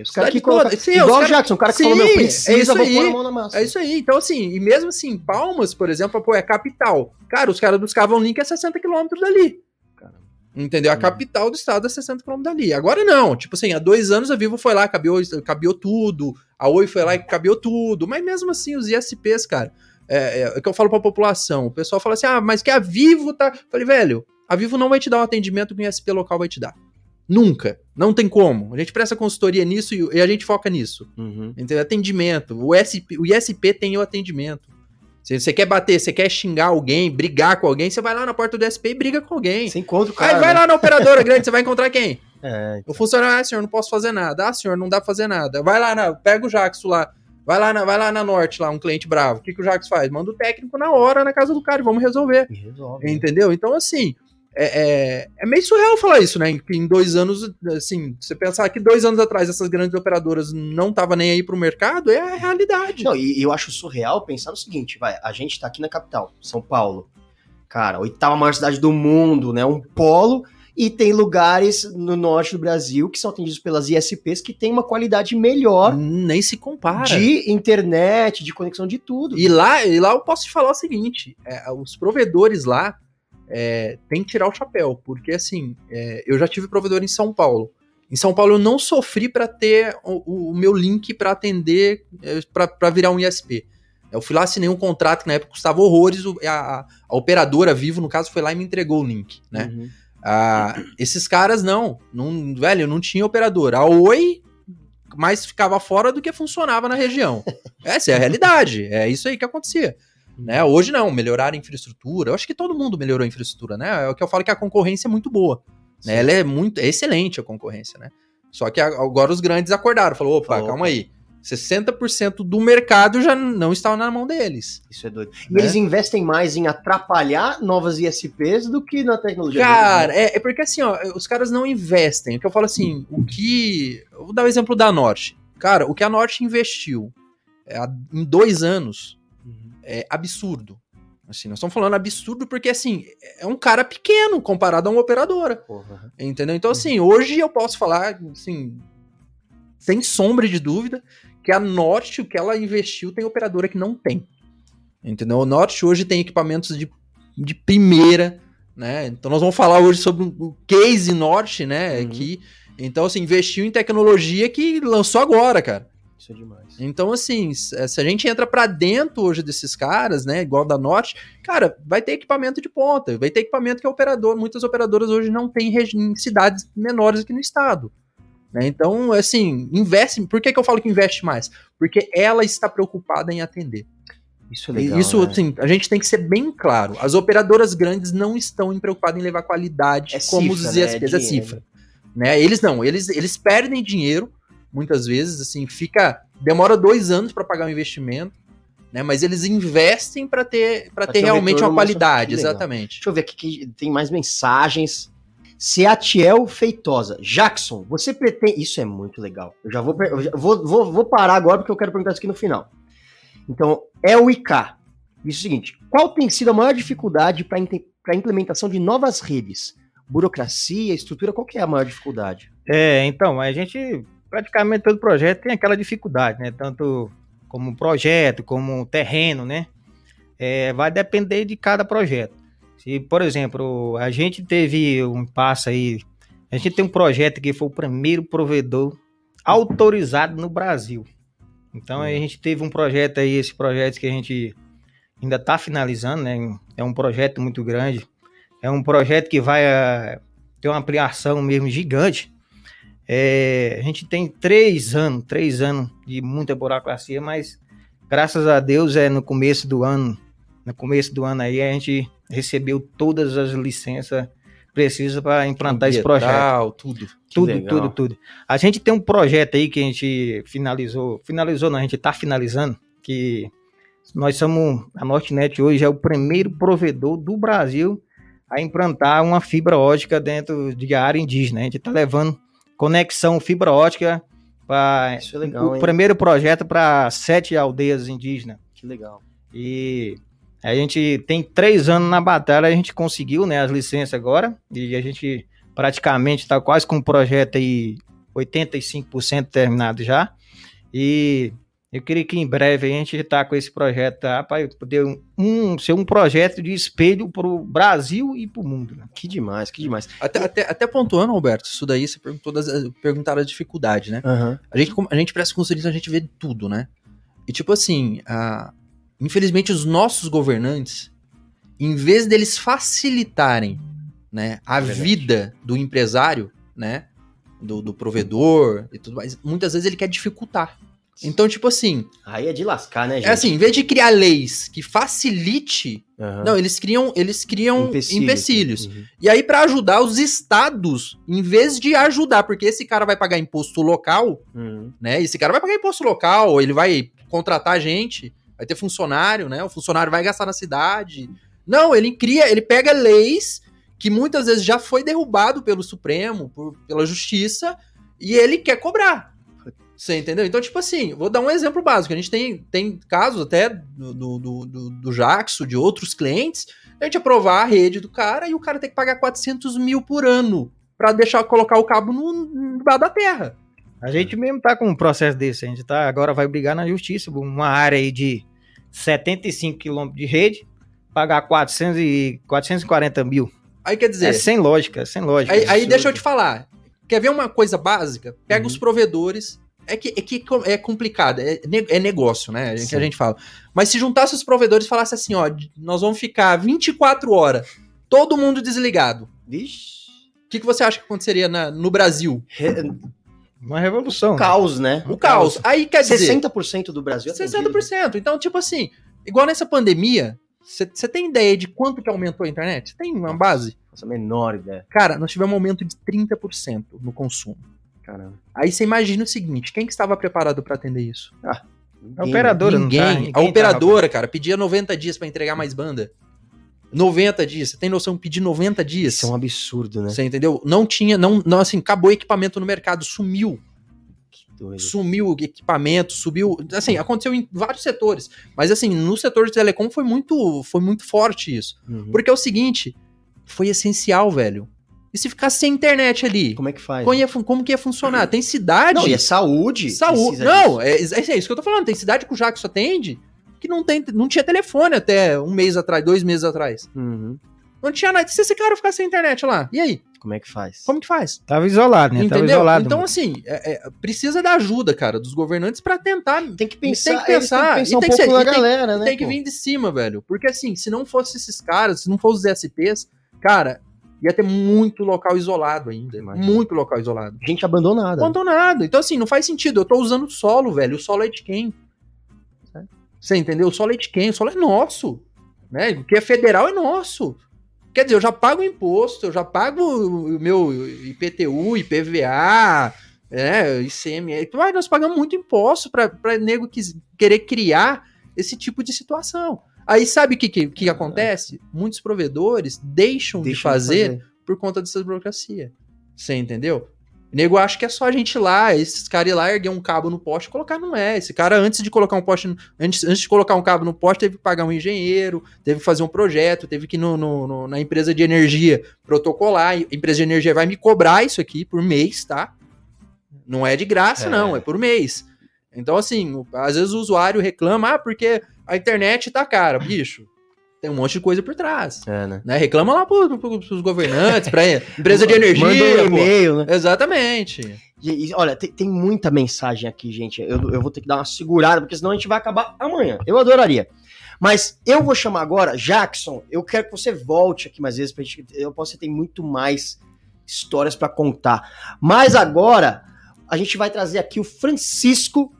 Os caras que coloca... Sim, Igual o Jackson, o cara que Sim, falou, meu, precisa, é isso aí, pôr a mão na massa. É isso aí. Então, assim, e mesmo assim, Palmas, por exemplo, pô, é capital. Cara, os caras buscavam link a 60 quilômetros dali. Entendeu? A hum. capital do estado é 60 km dali. Agora não. Tipo assim, há dois anos a Vivo foi lá, cabiou, tudo. A Oi foi lá e cabiou tudo. Mas mesmo assim, os ISPs, cara, é, é, é o que eu falo pra população. O pessoal fala assim, ah, mas que a Vivo tá... Eu falei, velho, a Vivo não vai te dar um atendimento que o ISP local vai te dar. Nunca. Não tem como. A gente presta consultoria nisso e, a gente foca nisso. Uhum. Entendeu? Atendimento. O, SP, o ISP tem o atendimento. Se você quer bater, você quer xingar alguém, brigar com alguém, você vai lá na porta do SP e briga com alguém. Você encontra o cara. Aí vai né? lá na operadora grande, você vai encontrar quem? É, então. O funcionário, ah, senhor, não posso fazer nada. Ah, senhor, não dá pra fazer nada. Vai lá, na, pega o Jackson lá. Vai lá, na, vai lá na Norte, lá, um cliente bravo. O que, que o Jackson faz? Manda o técnico na hora na casa do cara e vamos resolver. Resolve. Né? Entendeu? Então, assim, é, é, é, meio surreal falar isso, né? Que em dois anos, assim, você pensar que dois anos atrás essas grandes operadoras não estavam nem aí para o mercado, é a realidade. Não, e eu acho surreal pensar no seguinte, vai, a gente está aqui na capital, São Paulo. Cara, oitava maior cidade do mundo, né? Um polo e tem lugares no norte do Brasil que são atendidos pelas ISPs que tem uma qualidade melhor. Nem se compara. De internet, de conexão de tudo. E lá, e lá eu posso te falar o seguinte: é, os provedores lá, é, tem que tirar o chapéu, porque assim, é, eu já tive provedor em São Paulo. Em São Paulo eu não sofri para ter o, o, meu link para atender, é, para virar um ISP. Eu fui lá, assinei um contrato que na época custava horrores, a, a, a operadora Vivo, no caso, foi lá e me entregou o link, né? Uhum. Ah, esses caras não, não, velho, não tinha operador. A Oi mais ficava fora do que funcionava na região. Essa é a realidade, é isso aí que acontecia. Né? Hoje não, melhorar a infraestrutura. Eu acho que todo mundo melhorou a infraestrutura, né? É o que eu falo que a concorrência é muito boa. Né? Ela é muito é excelente a concorrência, né? Só que agora os grandes acordaram, falou, opa, falou, calma aí. 60% do mercado já não está na mão deles. Isso é doido. E né? eles investem mais em atrapalhar novas ISPs do que na tecnologia. Cara, é, é, porque assim, ó, os caras não investem. O que eu falo assim, o que. Eu vou dar o um exemplo da Norte. Cara, o que a Norte investiu é, em dois anos é absurdo. Assim, nós estamos falando absurdo porque, assim, é um cara pequeno comparado a uma operadora. Porra. Entendeu? Então, assim, hoje eu posso falar, assim, sem sombra de dúvida, que a Norte, o que ela investiu, tem operadora que não tem. Entendeu? O Norte hoje tem equipamentos de, de primeira, né? Então nós vamos falar hoje sobre o case Norte, né? Uhum. Que, então, assim, investiu em tecnologia que lançou agora, cara. Isso é demais. Então, assim, eh, se a gente entra para dentro hoje desses caras, né, igual da Norte, cara, vai ter equipamento de ponta, vai ter equipamento que é operador, muitas operadoras hoje não têm em cidades menores aqui no estado. Né? Então, assim, investe. Por que, que eu falo que investe mais? Porque ela está preocupada em atender. Isso é legal. isso, né? assim, a gente tem que ser bem claro. As operadoras grandes não estão preocupadas em levar qualidade É como cifra, os né? ISPs, É é dinheiro. cifra. Né? Eles não, eles, eles perdem dinheiro, muitas vezes, assim, fica. Demora dois anos para pagar o investimento, né? Mas eles investem para ter, para Pra ter ter um realmente uma qualidade, exatamente. Deixa eu ver aqui que tem mais mensagens. Seatiel Feitosa. Jackson, você pretende. Isso é muito legal. Eu já vou, eu já vou, vou, vou parar agora porque eu quero perguntar isso aqui no final. Então, é o IK. Diz o seguinte: qual tem sido a maior dificuldade para a implementação de novas redes? Burocracia, estrutura, qual que é a maior dificuldade? É, então, a gente, praticamente todo projeto tem aquela dificuldade, né? Tanto como projeto, como terreno, né? É, vai depender de cada projeto. Se, por exemplo, a gente teve um passo aí, a gente tem um projeto que foi o primeiro provedor autorizado no Brasil. Então, a gente teve um projeto aí, esse projeto que a gente ainda está finalizando, né? É um projeto muito grande. É um projeto que vai ah, ter uma ampliação mesmo gigante. É, a gente tem três anos, três anos de muita burocracia, mas graças a Deus é no começo do ano, no começo do ano aí a gente recebeu todas as licenças precisas para implantar esse projeto. Tudo. Tudo, tudo, tudo. A gente tem um projeto aí que a gente finalizou, finalizou não, a gente está finalizando, que nós somos, a Nortnet hoje é o primeiro provedor do Brasil a implantar uma fibra ótica dentro de área indígena. A gente está levando conexão fibra ótica para Isso é legal, o hein? primeiro projeto para sete aldeias indígenas. Que legal. E a gente tem três anos na batalha, a gente conseguiu né, as licenças agora, e a gente praticamente está quase com o projeto aí 85% terminado já. E eu queria que em breve a gente está com esse projeto tá, para poder um, um- ser um projeto de espelho para o Brasil e para o mundo. Né? Que demais, que demais. Até, até, até pontuando, Roberto, isso daí você perguntou das, perguntaram a dificuldade, né? Aham. A gente, a gente presta consultoria, a gente vê tudo, né? E tipo assim, a- infelizmente os nossos governantes, em vez deles facilitarem né, a Verdade. vida do empresário, né? Do, do provedor e tudo mais, muitas vezes ele quer dificultar. Então, tipo assim, Aí é de lascar, né, gente? é assim, em vez de criar leis que facilite, Aham. não, eles criam, eles criam Empecilhos. empecilhos. Uhum. E aí, pra ajudar os estados, em vez de ajudar, porque esse cara vai pagar imposto local, Uhum. né? Esse cara vai pagar imposto local, ele vai contratar gente, vai ter funcionário, né? O funcionário vai gastar na cidade. Não, ele cria, ele pega leis que muitas vezes já foi derrubado pelo Supremo, por- pela Justiça, e ele quer cobrar. Você entendeu? Então, tipo assim, vou dar um exemplo básico. A gente tem, tem casos até do, do, do, do- Jaxo, de outros clientes, a gente aprovar a rede do cara e o cara tem que pagar 400 mil por ano pra deixar colocar o cabo no, bar da terra. A gente mesmo tá com um processo desse, a gente tá, agora vai brigar na justiça, uma área aí de 75 quilômetros de rede, pagar 400 e, 440 mil. Aí quer dizer, É sem lógica, sem lógica. aí, aí deixa eu te falar. Quer ver uma coisa básica? Pega Uhum. os provedores. É que, é que é complicado, é, é negócio, né? Que Sim. a gente fala. Mas se juntasse os provedores e falasse assim, ó, nós vamos ficar 24 horas, todo mundo desligado. Vixe. O que, que você acha que aconteceria na- no Brasil? Re- Uma revolução. né? Caos, né? O caos. Aí quer dizer. 60% do Brasil é atendido. 60%. Então, tipo assim, igual nessa pandemia, você tem ideia de quanto que aumentou a internet? Você tem uma base? Nossa, a menor ideia. Cara, nós tivemos um aumento de 30% no consumo. Caramba. Aí você imagina o seguinte, quem que estava preparado para atender isso? A Ninguém, operadora Ninguém. não tá, ninguém a tá, operadora, cara, pedia 90 dias para entregar mais banda. 90 dias. Você tem noção de pedir 90 dias? Isso é um absurdo, né? Você entendeu? Não tinha, não, não assim, acabou o equipamento no mercado, sumiu. Que doido. Sumiu o equipamento, subiu. Assim, aconteceu em vários setores. Mas assim, no setor de telecom foi muito, foi muito forte isso. Uhum. Porque é o seguinte, foi essencial, velho. E se ficasse sem internet ali? Como é que faz? Como, ia fun- como que ia funcionar? Tem cidade. Não, e é saúde. Saúde. Não, disso. é, é isso que eu tô falando. Tem cidade que o Jackson atende que não, tem, não tinha telefone até um mês atrás, dois meses atrás. Uhum. Não tinha nada. E se esse cara ficar sem internet lá? E aí? Como é que faz? Como que faz? Tava isolado, né? Tava Entendeu? isolado. então, mano. assim, é- é, precisa da ajuda, cara, dos governantes pra tentar. Tem que pensar, tem que pensar, eles têm tem que pensar um pouco ser- na e tem- galera, né? tem que pô? vir de cima, velho. Porque assim, se não fosse esses caras, se não fosse os SPs, cara, ia ter muito local isolado ainda. Imagina. Muito local isolado. Gente abandonada. Abandonado. Então, assim, não faz sentido. Eu tô usando solo, velho. O solo é de quem? Você entendeu? O solo é de quem? O solo é nosso. Né? O que é federal é nosso. Quer dizer, eu já pago imposto, eu já pago o meu IPTU, IPVA, é, ICMS. Mas nós pagamos muito imposto para nego que, querer criar esse tipo de situação. Aí sabe o que, que, que acontece? Muitos provedores deixam, deixam de, fazer de fazer por conta dessas burocracia. Você entendeu? O nego acha que é só a gente ir lá, esses caras ir lá, erguer um cabo no poste e colocar, não é. Esse cara, antes de colocar um poste, antes, antes de colocar um cabo no poste, teve que pagar um engenheiro, teve que fazer um projeto, teve que ir no, no, no, na empresa de energia protocolar. A empresa de energia vai me cobrar isso aqui por mês, tá? Não é de graça, é. não, é por mês. Então, assim, às vezes o usuário reclama, ah, porque a internet tá cara. Bicho, tem um monte de coisa por trás. É, né? né? Reclama lá pro, pro, pros governantes, pra empresa de energia. Manda um e-mail, né? Exatamente. E, e, olha, tem, tem, muita mensagem aqui, gente. Eu, eu vou ter que dar uma segurada, porque senão a gente vai acabar amanhã. Eu adoraria. Mas eu vou chamar agora, Jackson, eu quero que você volte aqui mais vezes, pra gente, eu posso ter muito mais histórias para contar. Mas agora, a gente vai trazer aqui o Francisco,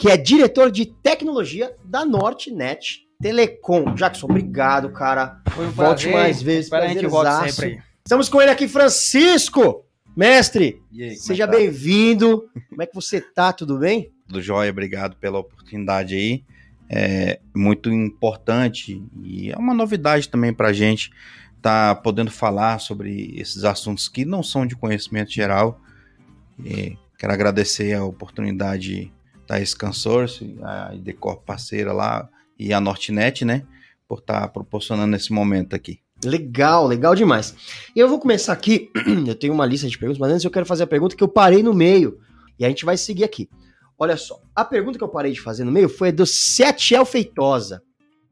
que é diretor de tecnologia da NorteNet Telecom. Jackson, obrigado, cara. Foi um Volte prazer. mais vezes. A gente volta sempre aí. Estamos com ele aqui, Francisco. Mestre, aí, seja é tá? bem-vindo. Como é que você tá? Tudo bem? Tudo jóia, obrigado pela oportunidade aí. É muito importante e é uma novidade também para a gente estar tá podendo falar sobre esses assuntos que não são de conhecimento geral. E quero agradecer a oportunidade da Scansource, a Idecor parceira lá, e a Nortnet, né? Por estar tá proporcionando esse momento aqui. Legal, legal demais. E eu vou começar aqui. Eu tenho uma lista de perguntas, mas antes eu quero fazer a pergunta que eu parei no meio. E a gente vai seguir aqui. Olha só, a pergunta que eu parei de fazer no meio foi do Setiel Feitosa.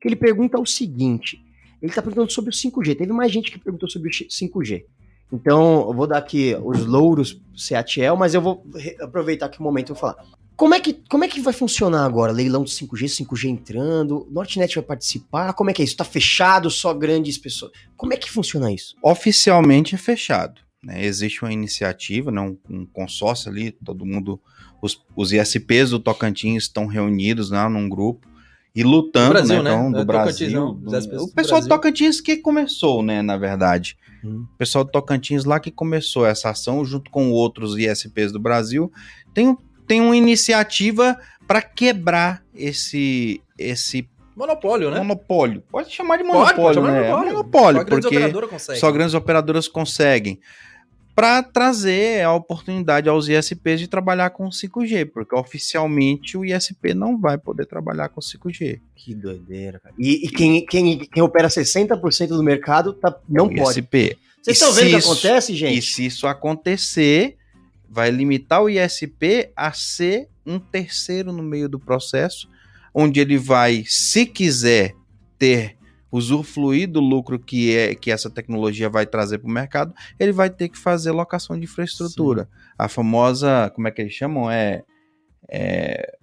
Que ele pergunta o seguinte: ele está perguntando sobre o 5G. Teve mais gente que perguntou sobre o 5G. Então, eu vou dar aqui os louros pro Seatiel, mas eu vou aproveitar que o momento eu vou falar. Como é, que, como é que vai funcionar agora? Leilão de 5G, 5G entrando, Nortnet vai participar? Como é que é isso? Está fechado, só grandes pessoas? Como é que funciona isso? Oficialmente é fechado. Né? Existe uma iniciativa, né? um, um consórcio ali, todo mundo, os, os ISPs do Tocantins estão reunidos né? num grupo e lutando, Brasil, né? Então, né? do Brasil. Não, do, o pessoal do Tocantins que começou, né, na verdade. Hum. O pessoal do Tocantins lá que começou essa ação junto com outros ISPs do Brasil. Tem tem uma iniciativa para quebrar esse esse monopólio, né? Monopólio. Pode chamar de monopólio, pode, pode né? monopólio, monopólio só porque grandes só grandes operadoras conseguem. Para trazer a oportunidade aos ISPs de trabalhar com 5G, porque oficialmente o ISP não vai poder trabalhar com 5G. Que doideira, cara. E, e quem, quem, quem opera 60% do mercado tá, não é pode. ISP. Vocês estão vendo o que acontece, gente? E se isso acontecer, vai limitar o ISP a ser um terceiro no meio do processo, onde ele vai, se quiser ter usufruir do lucro que é que essa tecnologia vai trazer para o mercado, ele vai ter que fazer locação de infraestrutura. Sim. A famosa, como é que eles chamam? É, é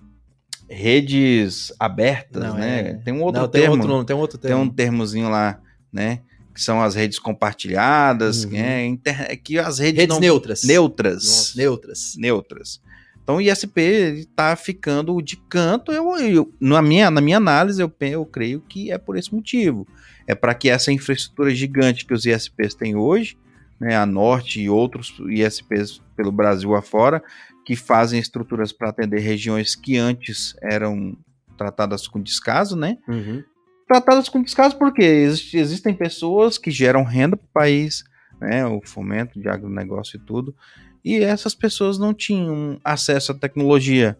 redes abertas, não, né? É... Tem um outro não, termo. Tem, outro, tem um outro termo. Tem um termozinho lá, né? Que são as redes compartilhadas, uhum. é, inter, é que as redes, redes não, neutras. Neutras. neutras. Neutras. Então o ISP está ficando de canto. Eu, eu, na, minha, na minha análise, eu, eu creio que é por esse motivo. É para que essa infraestrutura gigante que os ISPs têm hoje, né, a Norte e outros ISPs pelo Brasil afora, que fazem estruturas para atender regiões que antes eram tratadas com descaso, né? Uhum tratadas com descaso porque existem pessoas que geram renda para o país, né, o fomento de agronegócio e tudo, e essas pessoas não tinham acesso à tecnologia.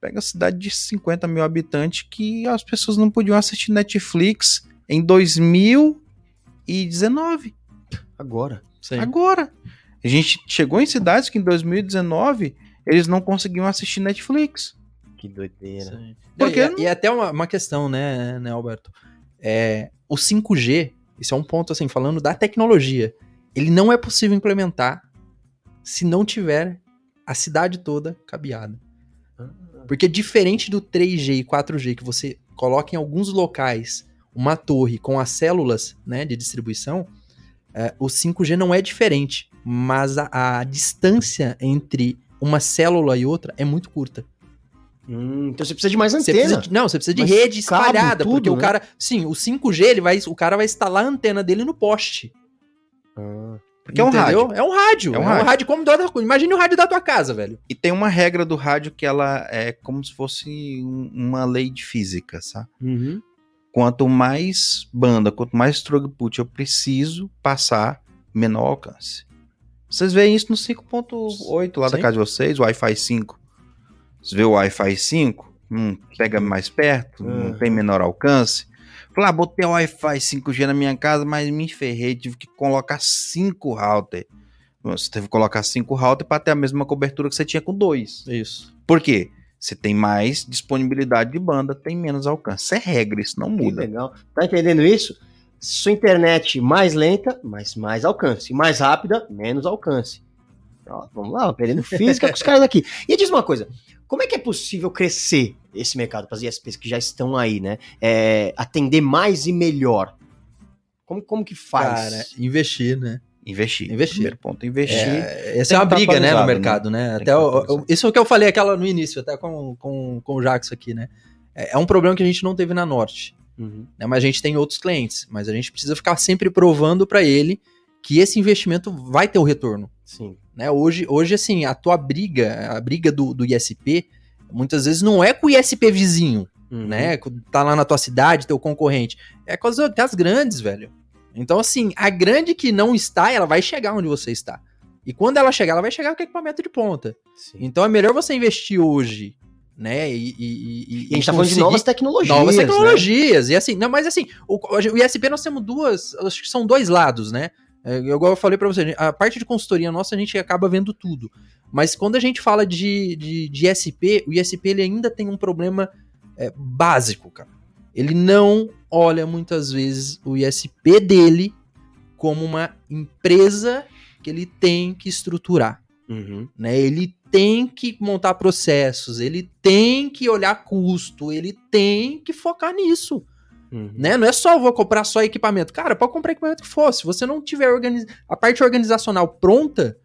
Pega a cidade de 50 mil habitantes que as pessoas não podiam assistir Netflix em 2019. Agora. Sim. Agora. A gente chegou em cidades que em 2019 eles não conseguiam assistir Netflix. Que doideira. Porque... E, e, até uma, uma questão, né, né, Alberto? É, o 5G, isso é um ponto, assim, falando da tecnologia, ele não é possível implementar se não tiver a cidade toda cabeada. Ah. Porque diferente do 3G e 4G, que você coloca em alguns locais uma torre com as células né, de distribuição, é, o 5G não é diferente, mas a, a distância entre uma célula e outra é muito curta. Hum, então você precisa de mais antena. de- não, você precisa de Mas rede cabo, espalhada, porque tudo, o né? cara, sim, o 5G, ele vai, o cara vai instalar a antena dele no poste. Ah, Porque é um rádio. É um rádio. É um rádio, como do, da- imagine o rádio da tua casa, velho. E tem uma regra do rádio que ela é como se fosse um- uma lei de física, sabe? uhum. Quanto mais banda, quanto mais throughput eu preciso passar, menor alcance. Vocês veem isso no 5.8 lá da Sim. casa de vocês, Wi-Fi 5. Você vê o Wi-Fi 5, hum, pega mais perto, Uhum. não tem menor alcance. Falar, ah, botei o Wi-Fi 5G na minha casa, mas me ferrei, tive que colocar 5 router. Você teve que colocar 5 router para ter a mesma cobertura que você tinha com dois. Isso. Por quê? Você tem mais disponibilidade de banda, tem menos alcance. Isso é regra, isso não Que muda. legal. Tá entendendo isso? Sua internet mais lenta, mas mais alcance. Mais rápida, menos alcance. Ó, vamos lá, aprendendo física com os caras aqui. E diz uma coisa: como é que é possível crescer esse mercado para as ISPs que já estão aí, né? É, atender mais e melhor? Como, como que faz? Cara, investir, né? Investir. Investir. Primeiro ponto, investir. É, essa é uma briga, né, no atualizado, mercado, né? Tem Até o- o- isso é o que eu falei aquela no início, até com, com, com o Jackson aqui, né? É, é um problema que a gente não teve na Norte, Uhum. né? Mas a gente tem outros clientes, mas a gente precisa ficar sempre provando para ele que esse investimento vai ter o retorno, Sim. né? Hoje, hoje assim, a tua briga, a briga do, do ISP, muitas vezes não é com o ISP vizinho, Uhum. né? Tá lá na tua cidade, teu concorrente. É com as, as grandes, velho. Então, assim, a grande que não está, ela vai chegar onde você está. E quando ela chegar, ela vai chegar com equipamento de ponta. Sim. Então é melhor você investir hoje, né? E, e, e- E a gente tá falando de novas tecnologias. novas né? tecnologias. E assim, não, mas assim, o, o ISP nós temos duas, acho que são dois lados, né? É, igual eu falei pra você, a parte de consultoria nossa a gente acaba vendo tudo. Mas quando a gente fala de, de, de ISP, o ISP ele ainda tem um problema é, básico, cara. Ele não olha muitas vezes o ISP dele como uma empresa que ele tem que estruturar Uhum. né? Ele tem que montar processos, ele tem que olhar custo, ele tem que focar nisso, Uhum. né? Não é só vou comprar só equipamento. Cara, pode comprar equipamento que for. Se você não tiver organiz... a parte organizacional pronta,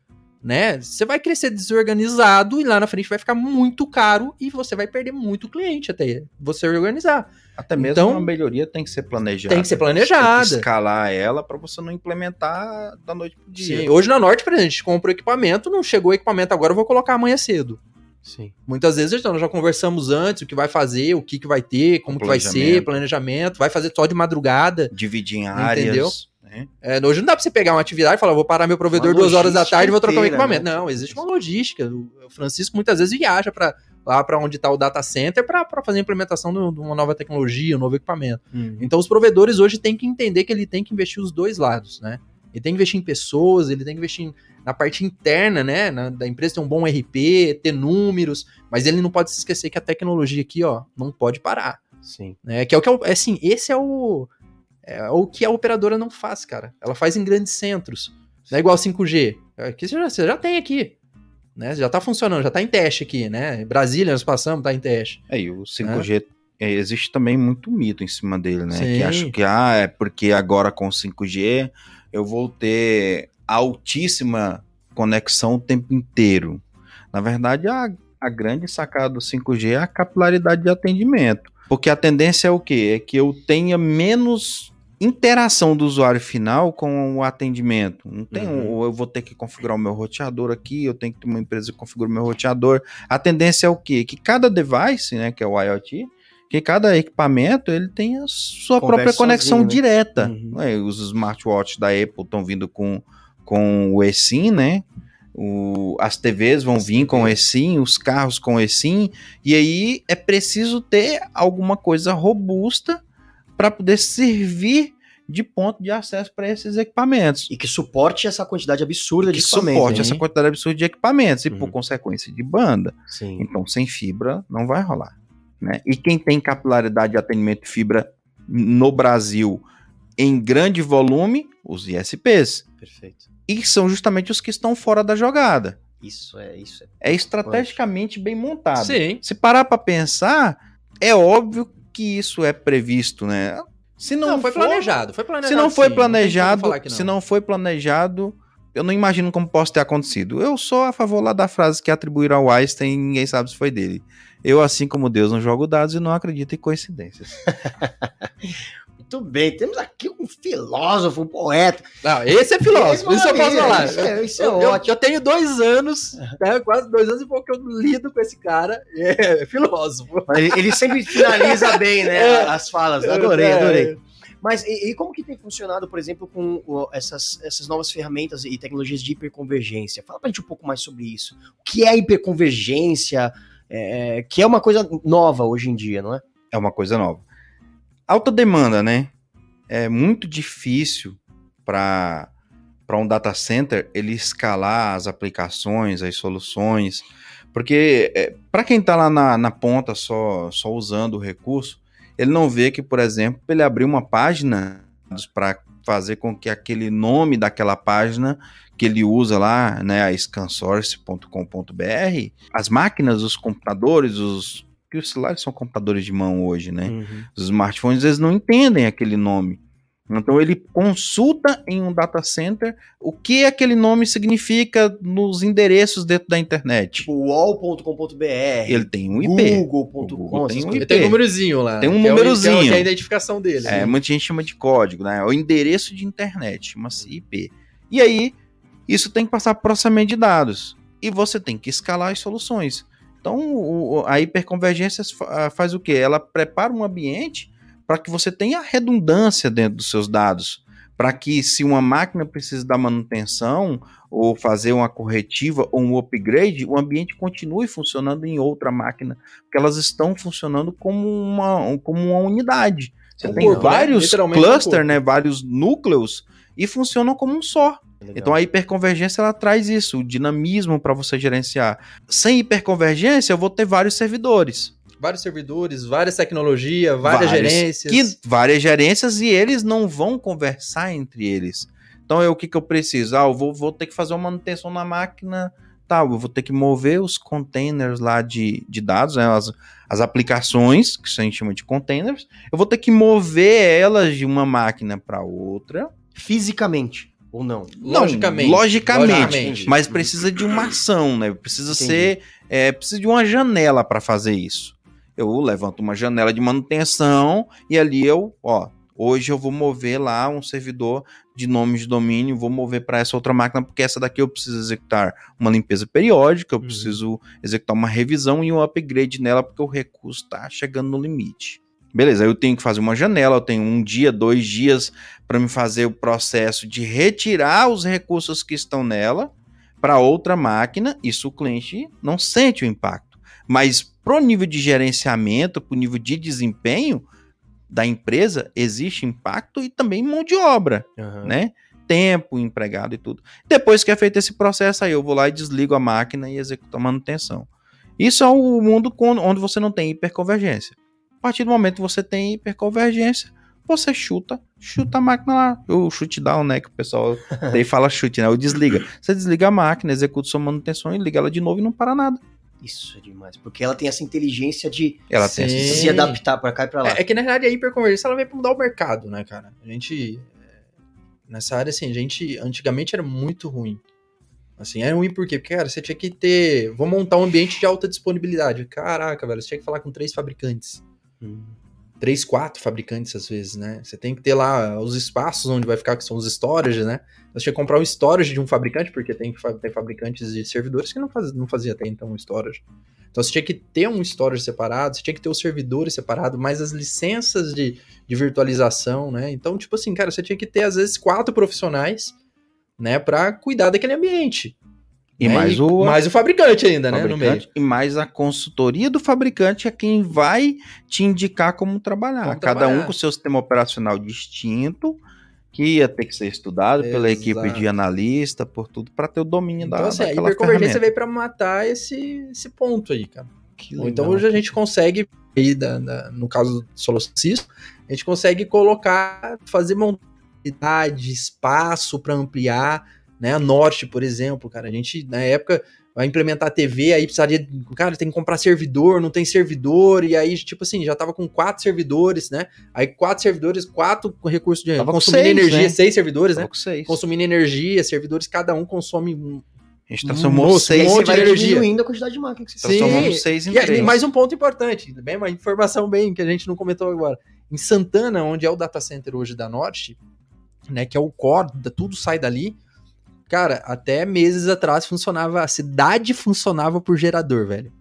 né? Você vai crescer desorganizado e lá na frente vai ficar muito caro e você vai perder muito cliente até você organizar. Até mesmo Então, uma melhoria tem que ser planejada. tem que ser planejada. Tem que escalar ela para você não implementar da noite pro dia. Sim, hoje na Norte, por exemplo, a gente compra o equipamento, não chegou o equipamento agora, eu vou colocar amanhã cedo. Sim. Muitas vezes então, nós já conversamos antes o que vai fazer, o que, que vai ter, como que vai ser, Planejamento. planejamento, vai fazer só de madrugada. Dividir em áreas. Entendeu? né? É, hoje não dá pra você pegar uma atividade e falar, vou parar meu provedor Uma duas horas da tarde e vou trocar um inteira, equipamento. né? Não, existe uma logística. O Francisco muitas vezes viaja para lá para onde está o data center para fazer a implementação de uma nova tecnologia, um novo equipamento. Uhum. Então os provedores hoje têm que entender que ele tem que investir os dois lados, né? Ele tem que investir em pessoas, ele tem que investir na parte interna, né? na- da empresa ter um bom RP, ter números, mas ele não pode se esquecer que a tecnologia aqui, ó, não pode parar, Sim. né? Que é o que é, é assim, esse é o é o que a operadora não faz, cara. Ela faz em grandes centros. Não é igual 5G. Aqui você já, você já tem aqui. Né? Já tá funcionando, já tá em teste aqui, né? Brasília, nós passamos, tá em teste. É, e o 5G é, existe também muito mito em cima dele, né? Sim. Que acho que ah, é porque agora com 5G eu vou ter altíssima conexão o tempo inteiro. Na verdade, a, a grande sacada do 5G é a capilaridade de atendimento. Porque a tendência é o quê? É que eu tenha menos interação do usuário final com o atendimento. Não tem um- Uhum. ou eu vou ter que configurar o meu roteador aqui, eu tenho que ter uma empresa que configura o meu roteador. A tendência é o quê? Que cada device, né, que é o IoT, que cada equipamento ele tem a sua Conversa própria conexão sozinho, né? direta. Uhum. É, os smartwatches da Apple estão vindo com, com o eSIM, né? O, as TVs vão vir com o eSIM, os carros com o eSIM, e aí é preciso ter alguma coisa robusta para poder servir de ponto de acesso para esses equipamentos. E que suporte essa quantidade absurda de que equipamento. suporte né? essa quantidade absurda de equipamentos e, Uhum. por consequência, de banda. Sim. Então, sem fibra, não vai rolar. Né? E quem tem capilaridade de atendimento de fibra no Brasil em grande volume, os ISPs. Perfeito. E são justamente os que estão fora da jogada. Isso é, isso é. É estrategicamente bem montado. Sim. Se parar para pensar, é óbvio que isso é previsto, né? Se não, Não, foi for- planejado. Foi planejado. Se não foi sim, planejado, falar que se não foi planejado, eu não imagino como possa ter acontecido. Eu sou a favor lá da frase que atribuíram ao Einstein e ninguém sabe se foi dele. Eu, assim como Deus, não jogo dados e não acredito em coincidências. Muito bem, temos aqui um filósofo, um poeta. Não, esse é filósofo, isso eu posso falar. Isso é, isso é Eu, eu, ótimo. eu tenho dois anos, né, quase dois anos e pouco que eu lido com esse cara, é, filósofo. Ele, ele sempre finaliza bem, né? É. As falas. Adorei, É. adorei. Mas e, e como que tem funcionado, por exemplo, com o- essas, essas novas ferramentas e tecnologias de hiperconvergência? Fala pra gente um pouco mais sobre isso. O que é hiperconvergência? É, que é uma coisa nova hoje em dia, não é? É uma coisa nova. Alta demanda, né? É muito difícil para para um data center ele escalar as aplicações, as soluções, porque para quem está lá na, na ponta só, só usando o recurso, ele não vê que, por exemplo, ele abrir uma página para fazer com que aquele nome daquela página que ele usa lá, né, a scansource.com.br, as máquinas, os computadores, os que os celulares são computadores de mão hoje, né? Uhum. Os smartphones eles não entendem aquele nome. Então ele consulta em um data center o que aquele nome significa nos endereços dentro da internet. Tipo, wall.com.br, Ele tem um IP. google.com, Google tem um. Ele tem um númerozinho lá. Tem um é o- númerozinho. Que é, a identificação dele. É, muita gente chama de código, né? É o endereço de internet, chama-se IP. E aí, isso tem que passar por processamento de dados. E você tem que escalar as soluções. Então, a hiperconvergência fa- faz o quê? Ela prepara um ambiente para que você tenha redundância dentro dos seus dados. Para que, se uma máquina precisa da manutenção, ou fazer uma corretiva ou um upgrade, o ambiente continue funcionando em outra máquina. Porque elas estão funcionando como uma, como uma unidade. Você Um tem corpo, né? vários um clusters, corpo. né, vários núcleos, e funcionam como um só. Então a hiperconvergência ela traz isso, o dinamismo para você gerenciar. Sem hiperconvergência, eu vou ter vários servidores. Vários servidores, várias tecnologias, várias Vários. gerências. Que, várias gerências e eles não vão conversar entre eles. Então, eu, o que, que eu preciso? Ah, eu vou, vou ter que fazer uma manutenção na máquina, tá, eu vou ter que mover os containers lá de, de dados, né, as, as aplicações, que a gente chama de containers, eu vou ter que mover elas de uma máquina para outra. Fisicamente, ou não? Não, Logicamente. logicamente, Logicamente. mas precisa de uma ação, né? Precisa Entendi. ser, é, precisa de uma janela para fazer isso. Eu levanto uma janela de manutenção e ali eu, ó, hoje eu vou mover lá um servidor de nome de domínio, vou mover para essa outra máquina porque essa daqui eu preciso executar uma limpeza periódica, eu Uhum. preciso executar uma revisão e um upgrade nela porque o recurso está chegando no limite. Beleza, eu tenho que fazer uma janela, eu tenho um dia, dois dias para me fazer o processo de retirar os recursos que estão nela para outra máquina. Isso o cliente não sente o impacto. Mas pro nível de gerenciamento, pro nível de desempenho da empresa, existe impacto e também mão de obra, Aham. né? Tempo, empregado e tudo. Depois que é feito esse processo, aí eu vou lá e desligo a máquina e executo a manutenção. Isso é o mundo onde você não tem hiperconvergência. A partir do momento que você tem hiperconvergência, você chuta, chuta a máquina lá. O chute down, né? Que o pessoal daí fala chute, né? O desliga. Você desliga a máquina, executa sua manutenção e liga ela de novo e não para nada. Isso é demais, porque ela tem essa inteligência de Ela tem essa se adaptar pra cá e pra lá. É, é que na realidade a hiperconvergência ela veio pra mudar o mercado, né, cara? A gente. é, Nessa área, assim, a gente. Antigamente era muito ruim. Assim, era ruim por quê? Porque, cara, você tinha que ter. Vou montar um ambiente de alta disponibilidade. Caraca, velho, você tinha que falar com três fabricantes. Três, quatro fabricantes, às vezes, né? Você tem que ter lá os espaços onde vai ficar, que são os storages, né? Você tinha que comprar um storage de um fabricante, porque tem, tem fabricantes de servidores que não, faz, não fazia até então um storage. Então você tinha que ter um storage separado, você tinha que ter os servidores separados, mais as licenças de, de virtualização, né? Então, tipo assim, cara, você tinha que ter, às vezes, quatro profissionais, né, pra cuidar daquele ambiente. E né? mais o mais o fabricante ainda, né, no meio. fabricante e mais a consultoria do fabricante é quem vai te indicar como trabalhar. Como Cada trabalhar. um com seu sistema operacional distinto, que ia ter que ser estudado pela equipe Exato. de analista, por tudo, para ter o domínio Então, da, assim, a daquela hiperconvergência ferramenta. veio pra matar esse, esse ponto aí, cara. Então legal. hoje a gente consegue, aí da- da- no caso do Solução Cisco, a gente consegue colocar, fazer montabilidade, espaço para ampliar, né? A Norte, por exemplo, cara, a gente na época vai implementar TV, aí precisaria, cara, tem que comprar servidor, não tem servidor, e aí, tipo assim, já tava com quatro servidores, né? Aí quatro servidores, quatro recursos de Tava com consumindo seis, energia, né? seis servidores, né? Tava com seis. Consumindo energia, servidores, cada um consome um- A gente transformou E aí seis um monte de energia. diminuindo a quantidade de máquinas que você Sim. Transformamos seis em E aí, três. mais um ponto importante, bem uma informação bem que a gente não comentou agora. Em Santana, onde é o data center hoje da Norte, né, que é o core, tudo sai dali. Cara, até meses atrás funcionava, a cidade funcionava por gerador, velho.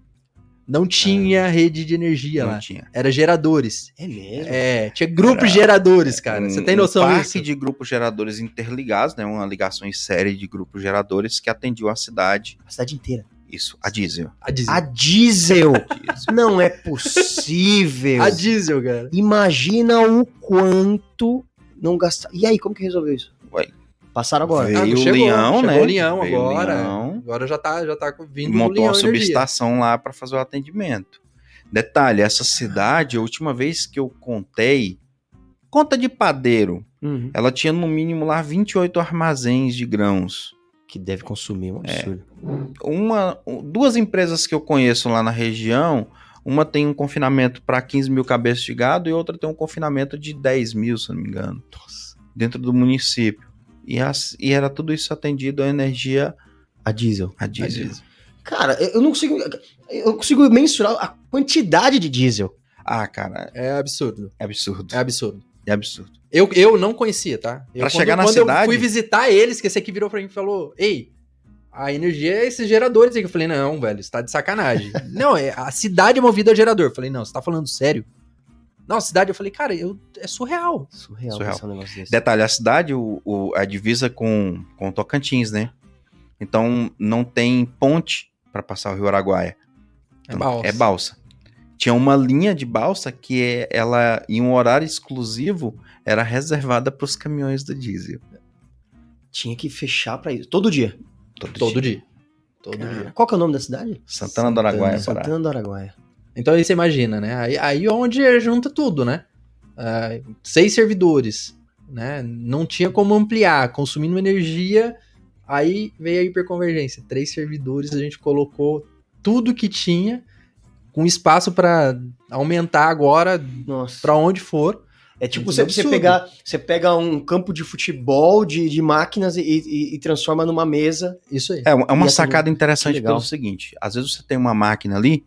Não tinha rede de energia Não lá. tinha. Era geradores. É mesmo? É, tinha grupos de geradores, cara. Você Um- tem noção um parque disso? de grupos geradores interligados, né? Uma ligação em série de grupos geradores que atendiam a cidade. A cidade inteira. Isso, a diesel. A diesel. A diesel. diesel. Não é possível. A diesel, cara. Imagina o quanto não gastar. E aí, como que resolveu isso? Passaram agora. Veio Ah, o chegou, Leão, chegou né? o Leão Veio agora. Leão. Agora já tá, já tá vindo o montou uma Energia. subestação lá para fazer o atendimento. Detalhe, essa cidade, a última vez que eu contei, conta de padeiro, Uhum. ela tinha no mínimo lá 28 armazéns de grãos. Que deve consumir um absurdo. Uma, duas empresas que eu conheço lá na região, uma tem um confinamento para 15 mil cabeças de gado e outra tem um confinamento de 10 mil, se não me engano, dentro do município. E, as- e era tudo isso atendido a energia A diesel. a diesel. Cara, eu eu não consigo. Eu consigo mensurar a quantidade de diesel. Ah, cara, É absurdo. é absurdo. É absurdo. É absurdo. Eu, eu não conhecia, tá? Eu, Pra chegar na quando eu cidade- fui visitar eles, que esse aqui virou pra mim e falou: Ei, a energia é esses geradores aí. Eu falei: Não, velho, você tá de sacanagem. não, é, a cidade é movida a gerador. Eu falei: Não, você tá falando sério? Não, a cidade, eu falei: Cara, eu, é surreal. Surreal, Surreal. um negócio desse. Detalhe, a cidade, o, o- a divisa com, com Tocantins, né? Então não tem ponte para passar o Rio Araguaia. É balsa. É balsa. Tinha uma linha de balsa que é- ela, em um horário exclusivo, era reservada para os caminhões do diesel. Tinha que fechar pra isso. Todo dia. Todo, Todo dia. dia. Todo Cara, dia. Qual que é o nome da cidade? Santana do Araguaia. Santana do Araguaia. Então aí você imagina, né? Aí, aí onde junta tudo, né? Ah, seis servidores, né? Não tinha como ampliar, consumindo energia. Aí veio a hiperconvergência. Três servidores, a gente colocou tudo que tinha, com espaço para aumentar agora para onde for. É tipo você, você absurdo. pegar, você pega um campo de futebol de, de máquinas e, e- e transforma numa mesa. Isso aí. É, é uma E essa- sacada interessante que legal. pelo seguinte: às vezes você tem uma máquina ali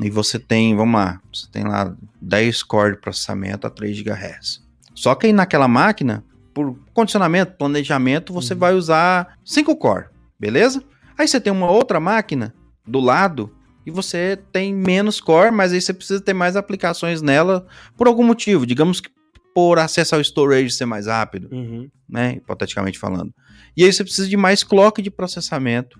e você tem, vamos lá, você tem lá 10 core de processamento a 3 GHz. Só que aí naquela máquina, por condicionamento, planejamento, você Uhum. vai usar 5 core, beleza? Aí você tem uma outra máquina do lado e você tem menos core, mas aí você precisa ter mais aplicações nela por algum motivo. Digamos que por acesso ao storage ser mais rápido né, hipoteticamente falando. E aí você precisa de mais clock de processamento.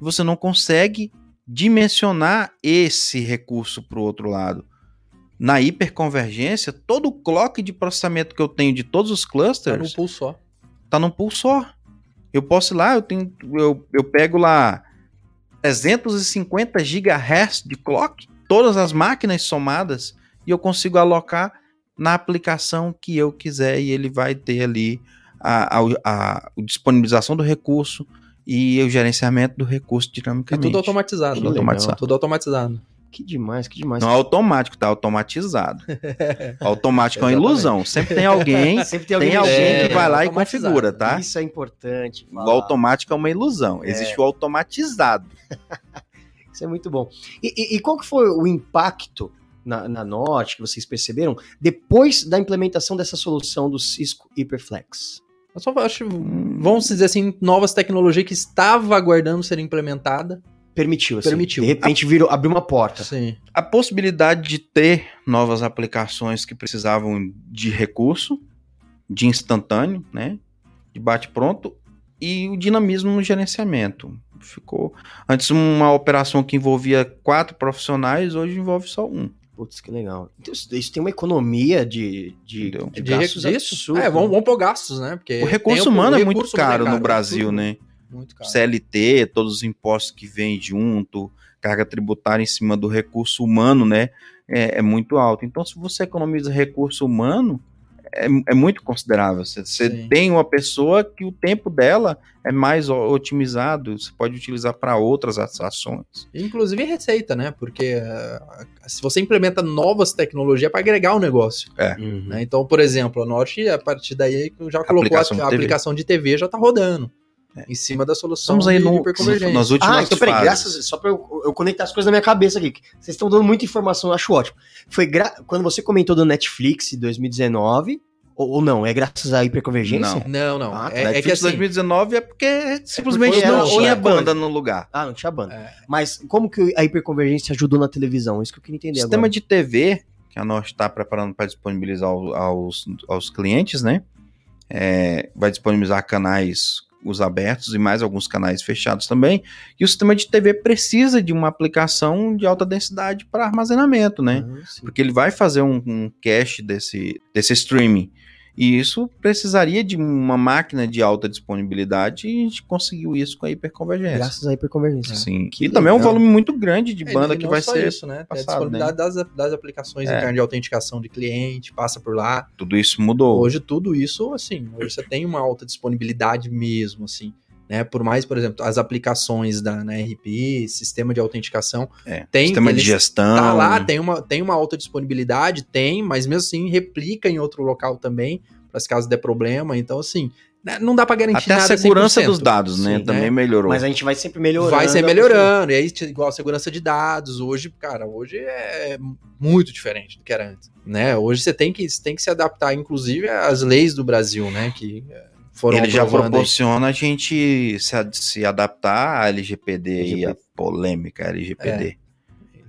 Você não consegue dimensionar esse recurso para o outro lado. Na hiperconvergência, todo o clock de processamento que eu tenho de todos os Tá clusters no pool só. tá num pool só. Eu posso ir lá, eu tenho, eu, eu pego lá 350 GHz de clock, todas as máquinas somadas, e eu consigo alocar na aplicação que eu quiser e ele vai ter ali a, a- a disponibilização do recurso e o gerenciamento do recurso dinamicamente. tudo automatizado. Tudo né? automatizado. Tudo automatizado. Que demais, que demais. Não é automático, tá automatizado. automático é uma ilusão. Sempre tem alguém, Sempre tem tem alguém, alguém É, que vai lá e configura, tá? Isso é importante. O falar. automático é uma ilusão. Existe o automatizado. Isso é muito bom. E, e- e qual que foi o impacto na, na Norte que vocês perceberam depois da implementação dessa solução do Cisco Hyperflex? Eu só acho, vamos dizer assim, novas tecnologias que estava aguardando ser implementada. Permitiu, assim. Permitiu. De repente virou, abriu uma porta. Sim. A possibilidade de ter novas aplicações que precisavam de recurso, de instantâneo, né? De bate-pronto, e o dinamismo no gerenciamento. Ficou. Antes, uma operação que envolvia quatro profissionais, hoje envolve só um. Putz, que legal. Então, isso, isso tem uma economia de, de, de De gastos recursos? absurdos. É, vamos, vamos pôr gastos, né? Porque O recurso humano o é muito recurso humano caro no é Brasil, tudo né? Muito caro. CLT, todos os impostos que vêm junto, carga tributária em cima do recurso humano, né? É, é muito alto. Então, se você economiza recurso humano, é, é muito considerável. Você, você tem uma pessoa que o tempo dela é mais otimizado, você pode utilizar para outras ações. Inclusive receita, né? Porque eh, se você implementa novas tecnologias para agregar o negócio. Uhum. né? Então, por exemplo, a Norte, a partir daí, já colocou Aplicação a, a aplicação de TV já tá rodando. Em cima da solução Estamos aí de no, hiperconvergência. nas últimas Ah, então peraí, fases. graças, só pra eu, eu conectar as coisas na minha cabeça aqui. que Vocês estão dando muita informação, eu acho ótimo. Foi gra- quando você comentou do Netflix em 2019, ou, ou não, é graças à hiperconvergência? Não, não. Ah, é, é Netflix que assim, 2019 é porque simplesmente porque não tinha banda no lugar. Ah, não tinha banda. É. Mas como que a hiperconvergência ajudou na televisão? Isso que eu queria O entender sistema agora. de TV que a Norte está preparando para disponibilizar ao- aos, aos clientes, né? É, vai disponibilizar canais os abertos e mais alguns canais fechados também. E o sistema de TV precisa de uma aplicação de alta densidade para armazenamento, né? Ah. Porque ele vai fazer um, um cache desse, desse streaming. E isso precisaria de uma máquina de alta disponibilidade e a gente conseguiu isso com a hiperconvergência. Graças à hiperconvergência. Sim. Que e também é um legal. volume muito grande de É, banda e que vai só ser. isso, né? Tem a passado, disponibilidade das, das aplicações É. internas de autenticação de cliente, passa por lá. Tudo isso mudou. Hoje tudo isso, assim, hoje você tem uma alta disponibilidade mesmo, assim, né? Por mais, por exemplo, as aplicações da na RP, sistema de autenticação, É, tem sistema de gestão. tá lá, tem uma, tem uma alta disponibilidade, tem, mas mesmo assim replica em outro local também, para se caso der problema. Então, assim, né, não dá para garantir Até a nada segurança 100%, dos dados, né? sim, Também melhorou. Mas a gente vai sempre melhorando. Vai ser a melhorando, e aí, igual a segurança de dados, hoje, cara, hoje é muito diferente do que era antes, né? Hoje você tem que, você tem que se adaptar, inclusive, às leis do Brasil, né, que é, foram Ele já aprovando aí. proporciona a gente se, se adaptar à LGPD e a LGPD. polêmica LGPD.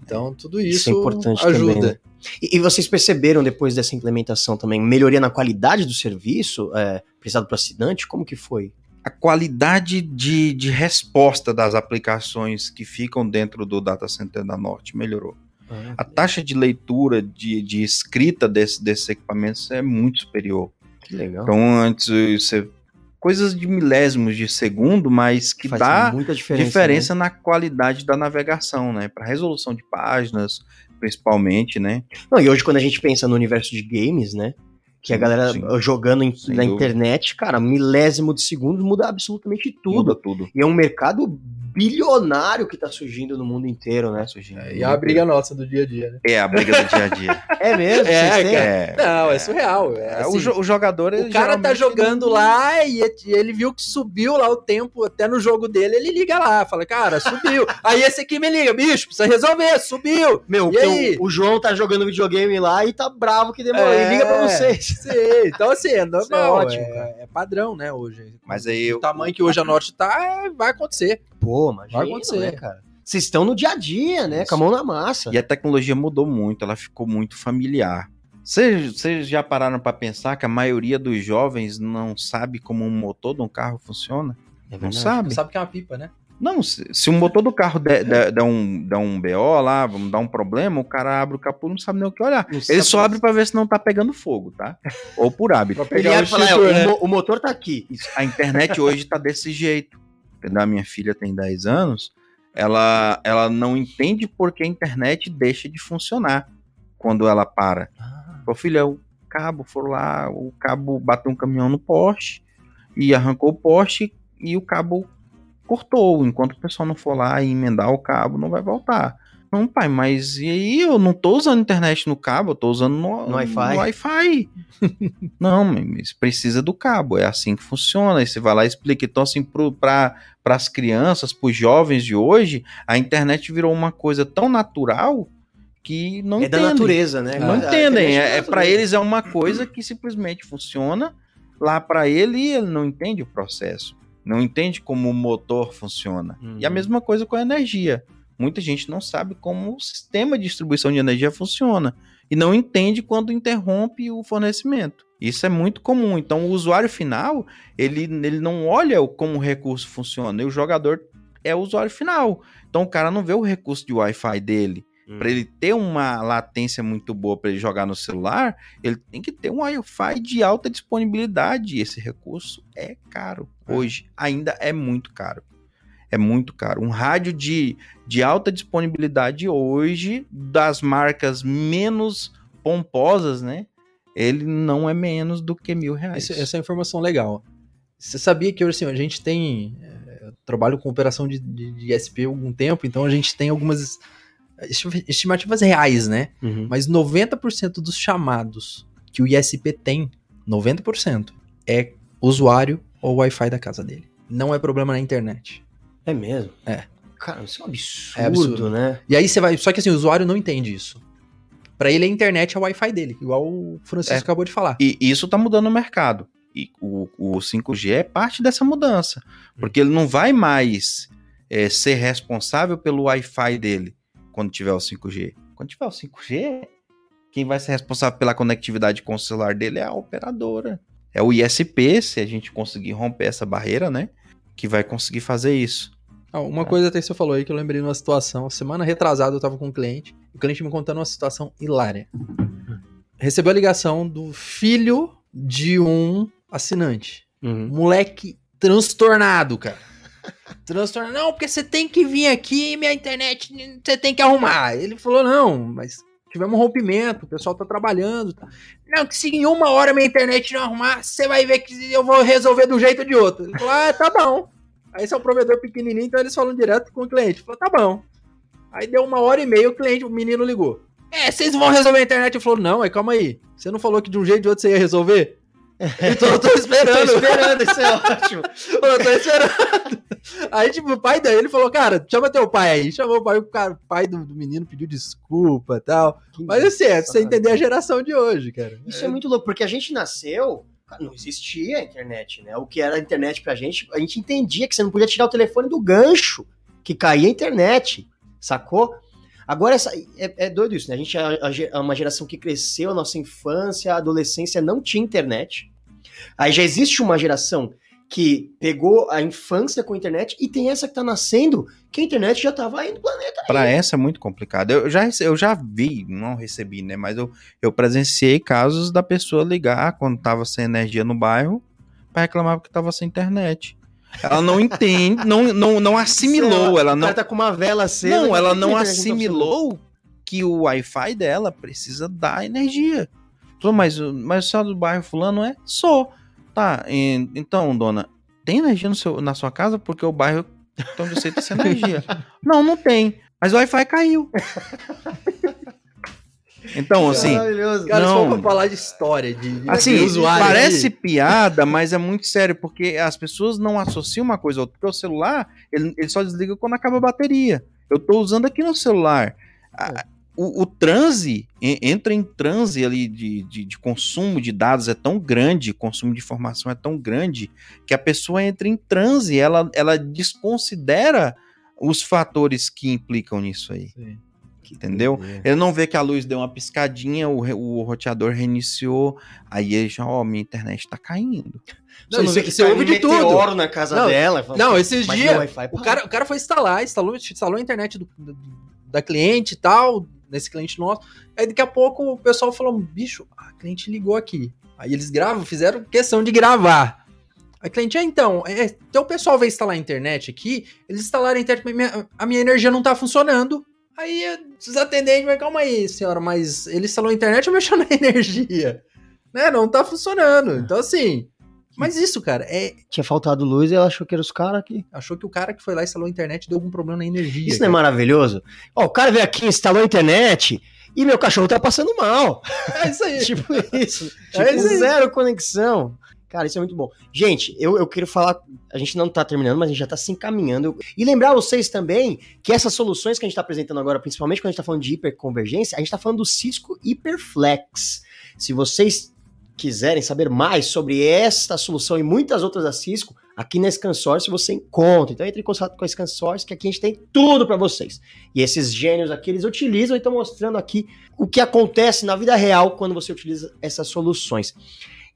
Então, tudo Isso isso, é importante ajuda. também, né? E, e vocês perceberam depois dessa implementação também melhoria na qualidade do serviço é, prestado para assinante? Como que foi? A qualidade de, de resposta das aplicações que ficam dentro do data center da Norte melhorou. A taxa de leitura, de, de escrita desse- desses equipamentos é muito superior. que legal. Então, antes, você, coisas de milésimos de segundo, mas que Faz dá muita diferença. diferença, né? na qualidade da navegação, né? Para resolução de páginas, principalmente, né? Não, e hoje quando a gente pensa no universo de games, né? Que a Sim, galera sim. jogando em- na dúvida. internet, cara, milésimo de segundo muda absolutamente tudo. Muda tudo. E é um mercado bilionário que tá surgindo no mundo inteiro, né? É, e a briga nossa do dia a dia, né? É a briga do dia a dia. É mesmo? É? É, Não, é, surreal. É, É, assim, o, jo- o jogador. O cara tá jogando não- lá e e ele viu que subiu lá o tempo, até no jogo dele, ele liga lá, fala, cara, subiu. aí esse aqui me liga, bicho, precisa resolver, subiu. Meu, E o, o João tá jogando videogame lá e tá bravo que demorou. É, Ele liga pra vocês. Sim, então assim, é normal, Isso é ótimo, é, cara. é padrão, né, hoje. Mas aí O eu. tamanho que hoje a Norte tá, é- vai acontecer. Pô, imagina, Vai acontecer. né, cara? Vocês estão no dia a dia, né? Isso. Com a mão na massa. E a tecnologia mudou muito, ela ficou muito familiar. Vocês já pararam para pensar que a maioria dos jovens não sabe como um motor de um carro funciona? É Não sabe? Sabe que é uma pipa, né? Não, se, se o motor do carro der, der- der um, der um BO lá, vamos dar um problema, o cara abre o capô e não sabe nem o que olhar. Não Ele só abre para ver se não tá pegando fogo, tá? Ou por hábito. Ele abre e fala, é, o, mo- o motor tá aqui. Isso, A internet hoje tá desse jeito. Entendeu? A minha filha tem 10 anos, ela, ela não entende por que a internet deixa de funcionar quando ela para. Ô filha, o cabo for lá, o cabo bateu um caminhão no poste e arrancou o poste e o cabo cortou. Enquanto o pessoal não for lá e emendar o cabo, não vai voltar. Não, pai, mas e aí? Eu não tô usando internet no cabo, eu tô usando no, No Wi-Fi. Wi-Fi. não, mas precisa do cabo, é assim que funciona. Aí você vai lá e explica. Então, assim, para as crianças, para os jovens de hoje, a internet virou uma coisa tão natural que não é da entendem. natureza, né? Não A entendem. internet É, da é para eles é uma coisa que simplesmente funciona lá para ele e ele não entende o processo. Não entende como o motor funciona. Uhum. E a mesma coisa com a energia. Muita gente não sabe como o sistema de distribuição de energia funciona e não entende quando interrompe o fornecimento. Isso é muito comum. Então, o usuário final, ele, ele não olha como o recurso funciona. E o jogador é o usuário final. Então, o cara não vê o recurso de Wi-Fi dele. Hum. Para ele ter uma latência muito boa para ele jogar no celular, ele tem que ter um Wi-Fi de alta disponibilidade. E esse recurso é caro. Hoje ainda é muito caro. É muito caro. Um rádio de, de alta disponibilidade hoje, das marcas menos pomposas, né? Ele não é menos do que mil reais. Esse- essa é uma informação legal. Você sabia que hoje assim, a gente tem. Eu trabalho com operação de, de, de SP há algum tempo, então a gente tem algumas esti- estimativas reais, né? Uhum. Mas 90% dos chamados que o ISP tem, 90%, é usuário ou Wi-Fi da casa dele. não é problema na internet. É mesmo? É. Cara, isso é um absurdo, É absurdo. né? E aí você vai. Só que assim, o usuário não entende isso. Pra ele a internet é o Wi-Fi dele, igual o Francisco É. acabou de falar. E isso tá mudando o mercado. E o, o 5G é parte dessa mudança. Porque ele não vai mais é, ser responsável pelo Wi-Fi dele quando tiver o 5G. Quando tiver o 5G, quem vai ser responsável pela conectividade com o celular dele é a operadora. É o ISP, se a gente conseguir romper essa barreira, né? Que vai conseguir fazer isso. Ah, uma coisa até que você falou aí que eu lembrei de uma situação. Semana retrasada eu tava com um cliente, e o cliente me contando uma situação hilária. Recebeu a ligação do filho de um assinante. Uhum. Moleque transtornado, cara. Transtornado. Não, porque você tem que vir aqui, minha internet, você tem que arrumar. Ele falou, não, mas tivemos um rompimento, o pessoal tá trabalhando. Tá. Não, que se em uma hora minha internet não arrumar, você vai ver que eu vou resolver do jeito ou de outro. Ele falou, ah, tá bom. Aí esse é um provedor pequenininho, então eles falam direto com o cliente. Falou, tá bom. Aí deu uma hora e meia, o cliente, o menino ligou. É, vocês vão resolver a internet? Ele falou, não, aí calma aí. Você não falou que de um jeito ou de outro você ia resolver? Então eu tô esperando. Tô esperando, isso é ótimo. Eu tô esperando. Aí, tipo, o pai dele falou, cara, chama teu pai aí. Chamou o pai, o, cara, o pai do, do menino pediu desculpa e tal. Mas assim, é pra você entender a geração de hoje, cara. Isso é muito louco, porque a gente nasceu, não existia a internet, né? O que era a internet pra gente, a gente entendia que você não podia tirar o telefone do gancho, que caía a internet, sacou? Agora, essa, é, é doido isso, né? A gente é é uma geração que cresceu, a nossa infância, a adolescência não tinha internet. Aí já existe uma geração que pegou a infância com a internet e tem essa que tá nascendo, que a internet já tava aí no planeta. Pra essa é muito complicado. Eu já, eu já vi, não recebi, né? Mas eu, eu presenciei casos da pessoa ligar quando tava sem energia no bairro pra reclamar que tava sem internet. Ela não entende, não, não, não assimilou, ela O não. cara tá com uma vela acesa. Não, ela não assimilou que o Wi-Fi dela precisa dar energia. Falou, mas, o- mas o céu do bairro fulano é? Sou. Tá, en- então, dona, tem energia no seu, na sua casa? Porque o bairro então você tem sem energia. não, não tem. Mas o Wi-Fi caiu. Então, assim, Maravilhoso. Cara, Não. for pra falar de história, de, de assim, usuário parece aqui, piada, mas é muito sério, porque as pessoas não associam uma coisa a outra. Porque o celular, ele, ele só desliga quando acaba a bateria. Eu tô usando aqui no celular. A- o, o transe, en- entra em transe ali de, de, de consumo de dados é tão grande, consumo de informação é tão grande, que a pessoa entra em transe, ela, ela desconsidera os fatores que implicam nisso aí. Sim. Entendeu? Ele não vê que a luz deu uma piscadinha, o, o roteador reiniciou, aí ele já, ó, minha internet tá caindo. Não, Você você ouve de tudo. na casa Não, dela. fala, Não, "Pô, esses dias, O para." cara, o cara foi instalar, instalou, instalou a internet do- do- da cliente e tal, nesse cliente nosso. Aí daqui a pouco o pessoal falou: bicho, a cliente ligou aqui. Aí eles gravam, fizeram questão de gravar. A cliente, ah, então, é, então o pessoal veio instalar a internet aqui, eles instalaram a internet, mas minha- a minha energia não tá funcionando. Aí os atendentes, mas calma aí, senhora, mas ele instalou a internet ou mexeu na energia? Né, não tá funcionando. Então, assim. Mas isso, cara, é. Tinha faltado luz e ela achou que era os caras aqui. Achou que o cara que foi lá e instalou a internet deu algum problema na energia. Isso não é cara. maravilhoso? Ó, o cara veio aqui, instalou a internet e meu cachorro tá passando mal. É isso aí. tipo isso. É Tipo, isso aí. zero conexão. Cara, isso é muito bom. Gente, eu, eu quero falar. A gente não tá terminando, mas a gente já tá se encaminhando. E lembrar vocês também que essas soluções que a gente tá apresentando agora, principalmente quando a gente tá falando de hiperconvergência, a gente tá falando do Cisco Hyperflex. Se vocês quiserem saber mais sobre esta solução e muitas outras da Cisco, aqui na Scansource você encontra. Então entre em contato com a Scansource, que aqui a gente tem tudo para vocês. E esses gênios aqui, eles utilizam e estão mostrando aqui o que acontece na vida real quando você utiliza essas soluções.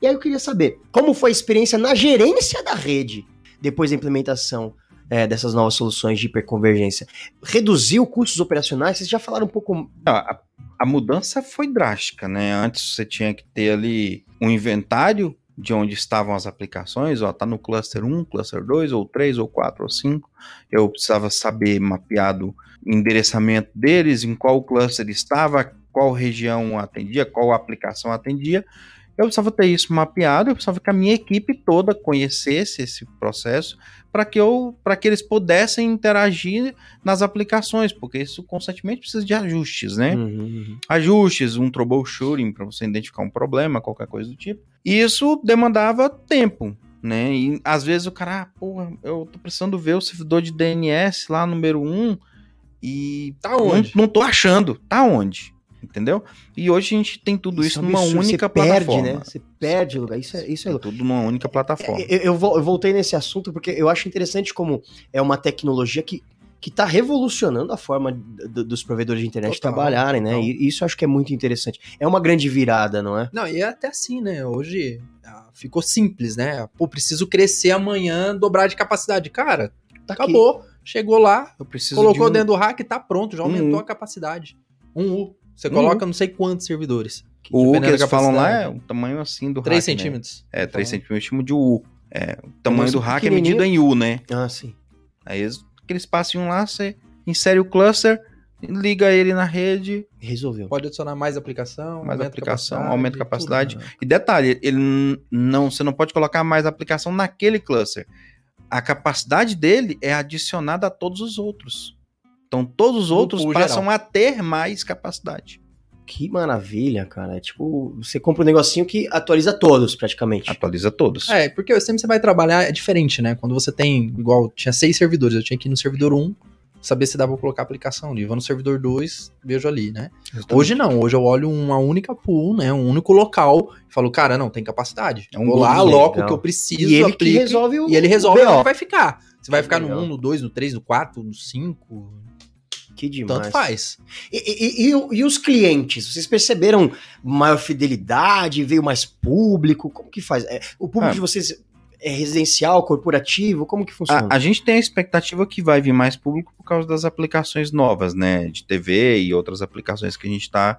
E aí eu queria saber, como foi a experiência na gerência da rede depois da implementação é, dessas novas soluções de hiperconvergência? Reduziu custos operacionais? Vocês já falaram um pouco... A, a mudança foi drástica, né? Antes você tinha que ter ali um inventário de onde estavam as aplicações, ó, tá no cluster 1, cluster 2, ou 3, ou 4, ou 5. Eu precisava saber mapeado o endereçamento deles, em qual cluster estava, qual região atendia, qual aplicação atendia. Eu precisava ter isso mapeado, eu precisava que a minha equipe toda conhecesse esse processo para que eu para que eles pudessem interagir nas aplicações, porque isso constantemente precisa de ajustes, né? Uhum, Ajustes, um troubleshooting para você identificar um problema, qualquer coisa do tipo. E isso demandava tempo, né? E às vezes o cara, ah, porra, eu tô precisando ver o servidor de DNS lá, número 1, e Tá onde? Não, não tô achando. Tá onde? Entendeu? E hoje a gente tem tudo isso, é um numa absurdo, única você perde, plataforma. né? Você perde lugar. Isso é, isso é É louco. tudo numa única plataforma. Eu, eu vol- eu voltei nesse assunto porque eu acho interessante como é uma tecnologia que que está revolucionando a forma d- dos provedores de internet Total, trabalharem, né? total. E isso eu acho que é muito interessante. É uma grande virada, não é? Não, e é até assim, né? Hoje ah, ficou simples, né? Pô, preciso crescer amanhã, dobrar de capacidade. Cara, Tá aqui. acabou. Chegou lá, Eu preciso colocou de um- dentro do rack, tá pronto, já Um aumentou U. a capacidade. Um U. Você coloca não sei quantos servidores. O U que eles falam lá é o tamanho assim do 3 hack, né? centímetros. É, 3 Então, centímetros chamo de U. É, o tamanho do hack é medido em U, né? Ah, sim. Aí eles, aquele espacinho lá, você insere o cluster, liga ele na rede, Resolveu. Pode adicionar mais aplicação, Mais aumenta aplicação, capacidade, aumenta capacidade. tudo. E detalhe, ele não, você não pode colocar mais aplicação naquele cluster. A capacidade dele é adicionada a todos os outros. Então todos os outros passam geral. a ter mais capacidade. Que maravilha, cara. É tipo, você compra um negocinho que atualiza todos, praticamente. Atualiza todos. É, porque sempre você vai trabalhar é diferente, né? Quando você tem, igual, tinha seis servidores, eu tinha que ir no servidor 1, saber se dá pra colocar a aplicação ali. Vou no servidor 2, vejo ali, né? Hoje não, hoje eu olho uma única pool, né? Um único local e falo, cara, não, tem capacidade. É um Vou lá, aloco o que eu preciso, E ele que aplico, resolve o e ele resolve o vai ficar. Você vai ficar no Legal. 1, no 2, no 3, no 4, no 5, Que demais. tanto faz. E, e- e e os clientes? Vocês perceberam maior fidelidade? Veio mais público? Como que faz? É, o público Ah. de vocês é residencial, corporativo? Como que funciona? A, a gente tem a expectativa que vai vir mais público por causa das aplicações novas, né? De TV e outras aplicações que a gente está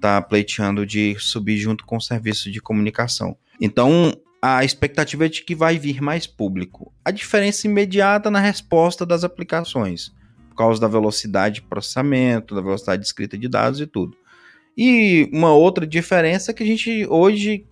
tá pleiteando de subir junto com o serviço de comunicação. Então, a expectativa é de que vai vir mais público. A diferença imediata na resposta das aplicações, causa da velocidade de processamento, da velocidade de escrita de dados e tudo. E uma outra diferença é que a gente hoje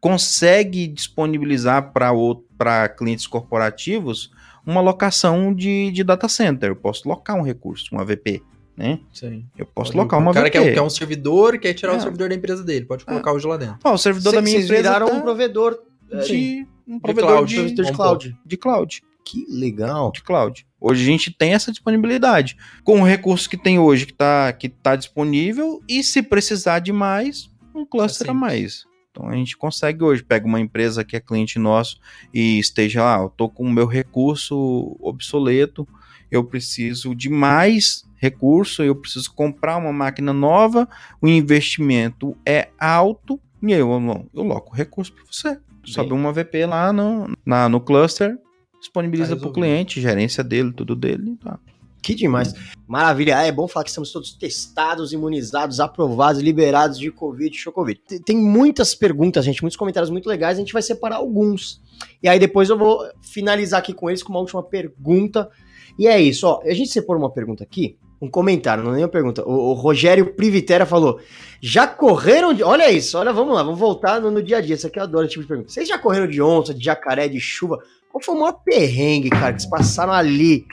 consegue disponibilizar para clientes corporativos uma locação de, de data center. Eu posso locar um recurso, um AVP, né? Sim. Eu posso Pode- locar uma O cara quer, quer um servidor, quer tirar É. o servidor da empresa dele, pode colocar hoje lá dentro. Ó, o servidor da minha Vocês empresa viraram tá um provedor é, de, um De provedor cloud. de, provedor de um cloud. de cloud. Que legal. de cloud. Hoje a gente tem essa disponibilidade. Com o recurso que tem hoje, que está que tá disponível, e se precisar de mais, um cluster a mais. Então a gente consegue hoje, pega uma empresa que é cliente nosso e esteja lá, eu tô com o meu recurso obsoleto, eu preciso de mais recurso, eu preciso comprar uma máquina nova, o investimento é alto, e eu, eu, eu loco o recurso para você. Sobe uma VP lá no, na, no cluster, disponibiliza Tá para o cliente, gerência dele, tudo dele. Tá. Que demais. Maravilha. Ah, é bom falar que estamos todos testados, imunizados, aprovados, liberados de Covid, show Covid. Tem- Tem muitas perguntas, gente, muitos comentários muito legais. A gente vai separar alguns. E aí depois eu vou finalizar aqui com eles com uma última pergunta. E é isso, ó. A gente separou uma pergunta aqui. Um comentário, não é nenhuma pergunta. O, o Rogério Privitera falou: já correram de. Olha isso, olha, vamos lá, vamos voltar no, no dia a dia. Isso aqui eu adoro esse tipo de pergunta. Vocês já correram de onça, de jacaré, de chuva? Qual foi o maior perrengue, cara, que vocês passaram ali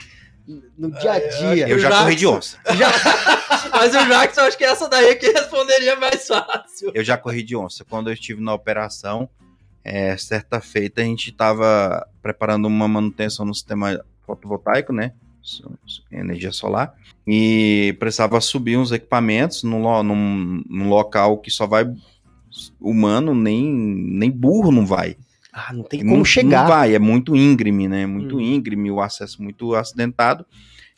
no dia a acho dia? Eu já Jackson- corri de onça. Mas o Jackson, acho que essa daí é que responderia mais fácil. Eu já corri de onça. Quando eu estive na operação, é, certa feita, a gente estava preparando uma manutenção no sistema fotovoltaico, né? Energia solar. E precisava subir uns equipamentos num, num- num local que só vai humano, nem, nem burro não vai. Ah, não tem Não- como chegar. Não vai, é muito íngreme, né? Muito Hum. íngreme, o acesso muito acidentado.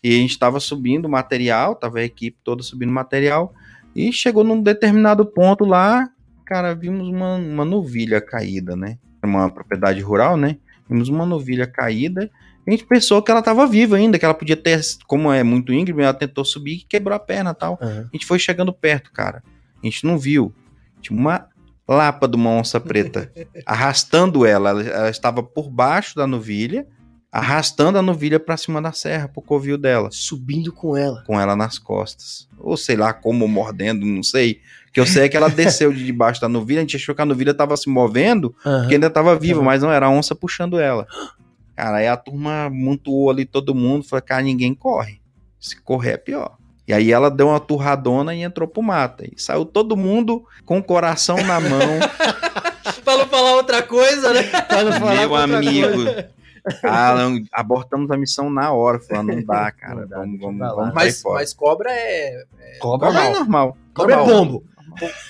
E a gente estava subindo material, tava a equipe toda subindo material. E chegou num determinado ponto lá, cara, vimos uma, uma novilha caída, né? Uma propriedade rural, né? Vimos uma novilha caída. A gente pensou que ela estava viva ainda, que ela podia ter, como é muito íngreme, ela tentou subir e quebrou a perna e tal. Aham. A gente foi chegando perto, cara. A gente não viu. Tinha uma lapa de uma onça preta arrastando ela. ela. ela estava por baixo da novilha, arrastando a novilha para cima da serra, pro covil dela, Subindo com ela. com ela nas costas. Ou sei lá como, mordendo, não sei. O que eu sei é que ela desceu de debaixo da novilha, a gente achou que a novilha estava se movendo, porque ainda estava viva, Aham. mas não, era a onça puxando ela. Cara, aí a turma montuou ali todo mundo, falou, cara, ninguém corre. Se correr é pior. E aí ela deu uma turradona e entrou pro mato. E saiu todo mundo com o coração na mão, pra não falar outra coisa, né? Pra não falar Meu outra amigo. Alan, abortamos a missão na hora. Falando, não dá, cara. Não dá, vamos, vamos, lá. vamos Mas, mas cobra é. Cobra Cobra é não. normal. Cobra é normal. bombo.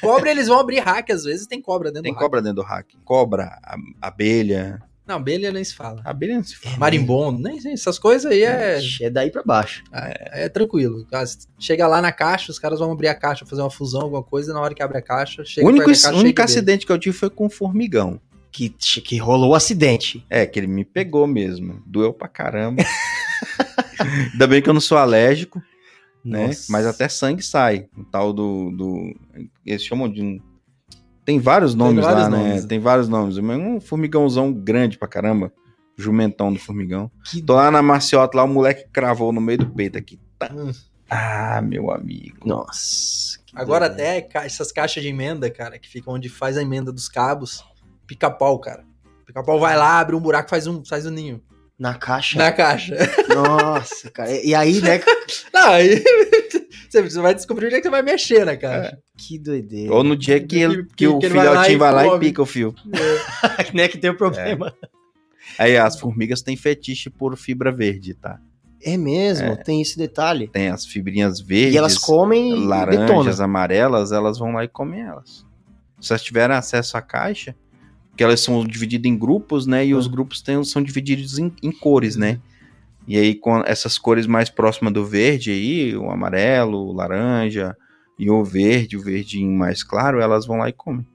Cobra, eles vão abrir hack, às vezes tem cobra dentro Tem do hack. cobra dentro do hack. Cobra, abelha. Não, abelha nem se fala. Abelha não se fala. Marimbondo, nem sei, essas coisas aí é, É daí pra baixo. é, tranquilo. Ah, Chega lá na caixa, os caras vão abrir a caixa, fazer uma fusão, alguma coisa, e na hora que abre a caixa, chega O único, caixa, o único chega dele. acidente que eu tive foi com o formigão. Que, que rolou o acidente. É, que ele me pegou mesmo. Doeu pra caramba. Ainda bem que eu não sou alérgico, né? Nossa. Mas até sangue sai. O tal do. do eles chamam de. um- Tem vários nomes vários lá, nomes. né? Tem vários nomes. Um formigãozão grande pra caramba. Jumentão do formigão. Que- Tô lá na maciota, lá o moleque cravou no meio do peito aqui. Tá. Hum. Ah, meu amigo. Nossa. Agora doideira. até essas caixas de emenda, cara, que ficam onde faz a emenda dos cabos, pica-pau, cara. Pica-pau vai lá, abre um buraco, faz um, faz um ninho. Na caixa. Na caixa. Nossa, cara. E e aí, né? Não, aí você você vai descobrir onde é que você vai mexer na caixa. Que doideira. Ou no dia que, ele, que, Que- o vai lá filhotinho e vai lá e come. pica o fio. né, que tem o problema. Aí as formigas têm fetiche por fibra verde, tá? É, mesmo, tem esse detalhe. Tem as fibrinhas verdes. E elas comem e laranjas, amarelas, elas vão lá e comem elas. Se elas tiverem acesso à caixa, porque elas são divididas em grupos, né? E os Uhum. grupos têm- são divididos em, em cores, né? E aí, com essas cores mais próximas do verde aí, o amarelo, o laranja e o verde, o verdinho mais claro, elas vão lá e comem.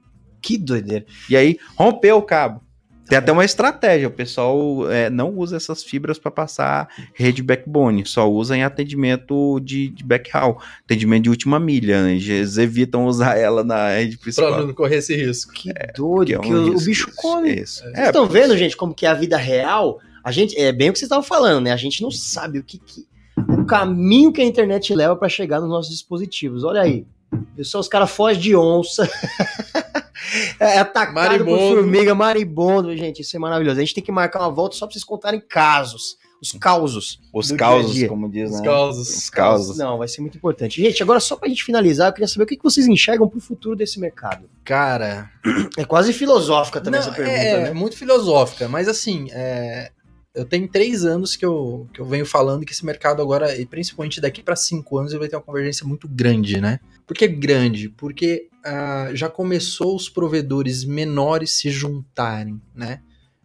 Que doideira. E aí, rompeu o cabo. Tem até uma estratégia, o pessoal é, não usa essas fibras para passar rede backbone, só usa em atendimento de, de backhaul, atendimento de última milha, né? Eles evitam usar ela na rede Pra principal. não correr esse risco. Que que doido, é um que o, o risco bicho isso, come. Isso. Vocês É, estão vendo, gente, como que é a vida real? A gente, é bem o que vocês estavam falando, né? A gente não sabe o que, que- o caminho que a internet leva para chegar nos nossos dispositivos. Olha aí. Pessoal, os caras fogem de onça. é atacado por Maribondo. formiga, maribondo, gente. Isso é maravilhoso. A gente tem que marcar uma volta só pra vocês contarem casos. Os causos. os causos, dia dia. como diz, Os né? causos. Os causos. Não, vai ser muito importante. Gente, agora só pra gente finalizar, eu queria saber o que que vocês enxergam pro futuro desse mercado. Cara, É quase filosófica também Não, essa pergunta, é, né? é muito filosófica, mas assim, é, eu tenho três anos que eu, que eu venho falando que esse mercado agora, e principalmente daqui para cinco anos, ele vai ter uma convergência muito grande, né? Por que grande? Porque ah, já começou os provedores menores se juntarem, né?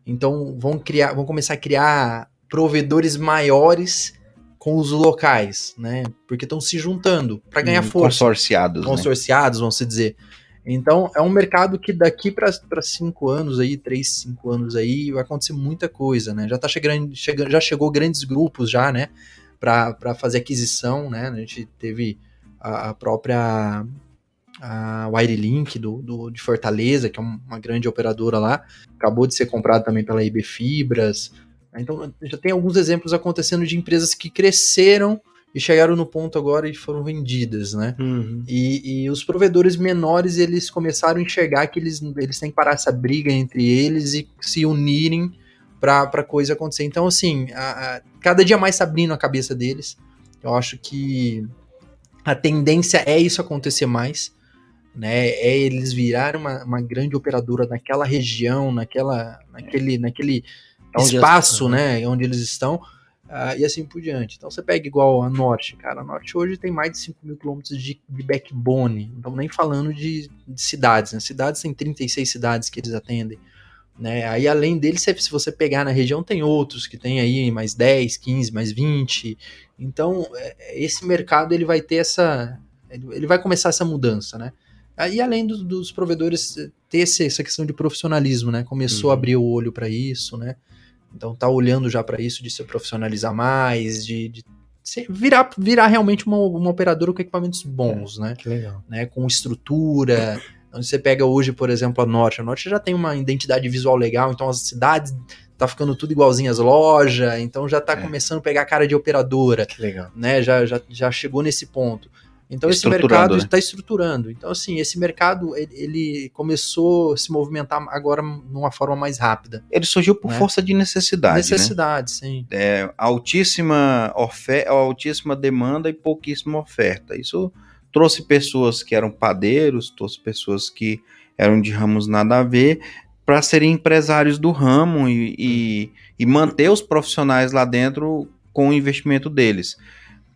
Então vão criar, vão começar a criar provedores maiores com os locais, né? Porque estão se juntando para ganhar Hum, força Consorciados, né? consorciados, vamos se dizer. Então, é um mercado que daqui para cinco anos aí, três, cinco anos aí, vai acontecer muita coisa, né? Já tá chegando, chegando já chegou grandes grupos já, né? Para fazer aquisição, né? A gente teve a, a própria a Wirelink do, do, de Fortaleza, que é um- uma grande operadora lá, acabou de ser comprado também pela IB Fibras. Então, já tem alguns exemplos acontecendo de empresas que cresceram e chegaram no ponto agora e foram vendidas, né? Uhum. E, e os provedores menores, eles começaram a enxergar que eles, eles têm que parar essa briga entre eles e se unirem para a coisa acontecer. Então, assim, a- a- cada dia mais tá abrindo a cabeça deles. Eu acho que a tendência é isso acontecer mais, né? É eles virarem uma, uma grande operadora naquela região, naquela, naquele, naquele Onde espaço, elas- né? Onde eles estão. Ah, e assim por diante. Então você pega igual a Norte, cara. A Norte hoje tem mais de 5 mil quilômetros de, de backbone. Não estamos nem falando de, de cidades, né? Cidades tem 36 cidades que eles atendem. Né? Aí além deles, se você pegar na região, tem outros que tem aí mais 10, 15, mais 20. Então, é, esse mercado ele vai ter essa. Ele vai começar essa mudança, né? Aí, além do- dos provedores ter essa questão de profissionalismo, né? Começou Uhum. a abrir o olho para isso, né? Então tá olhando já para isso de se profissionalizar mais, de, de se- virar, virar realmente uma, uma operadora com equipamentos bons, né? Que legal. né, com estrutura. Onde você pega hoje, por exemplo, a Norte. A Norte já tem uma identidade visual legal, então as cidades tá ficando tudo igualzinho às lojas, então já tá É. começando a pegar cara de operadora, Que legal. né? Já, já, já chegou nesse ponto. Então esse mercado né? está estruturando. Então assim, esse mercado ele, começou a se movimentar agora numa forma mais rápida. Ele surgiu por Né? força de necessidade, né? Necessidade, sim. é, altíssima, ofe- altíssima demanda e pouquíssima oferta. Isso trouxe pessoas que eram padeiros, trouxe pessoas que eram de ramos nada a ver, para serem empresários do ramo e, e, e manter os profissionais lá dentro com o investimento deles.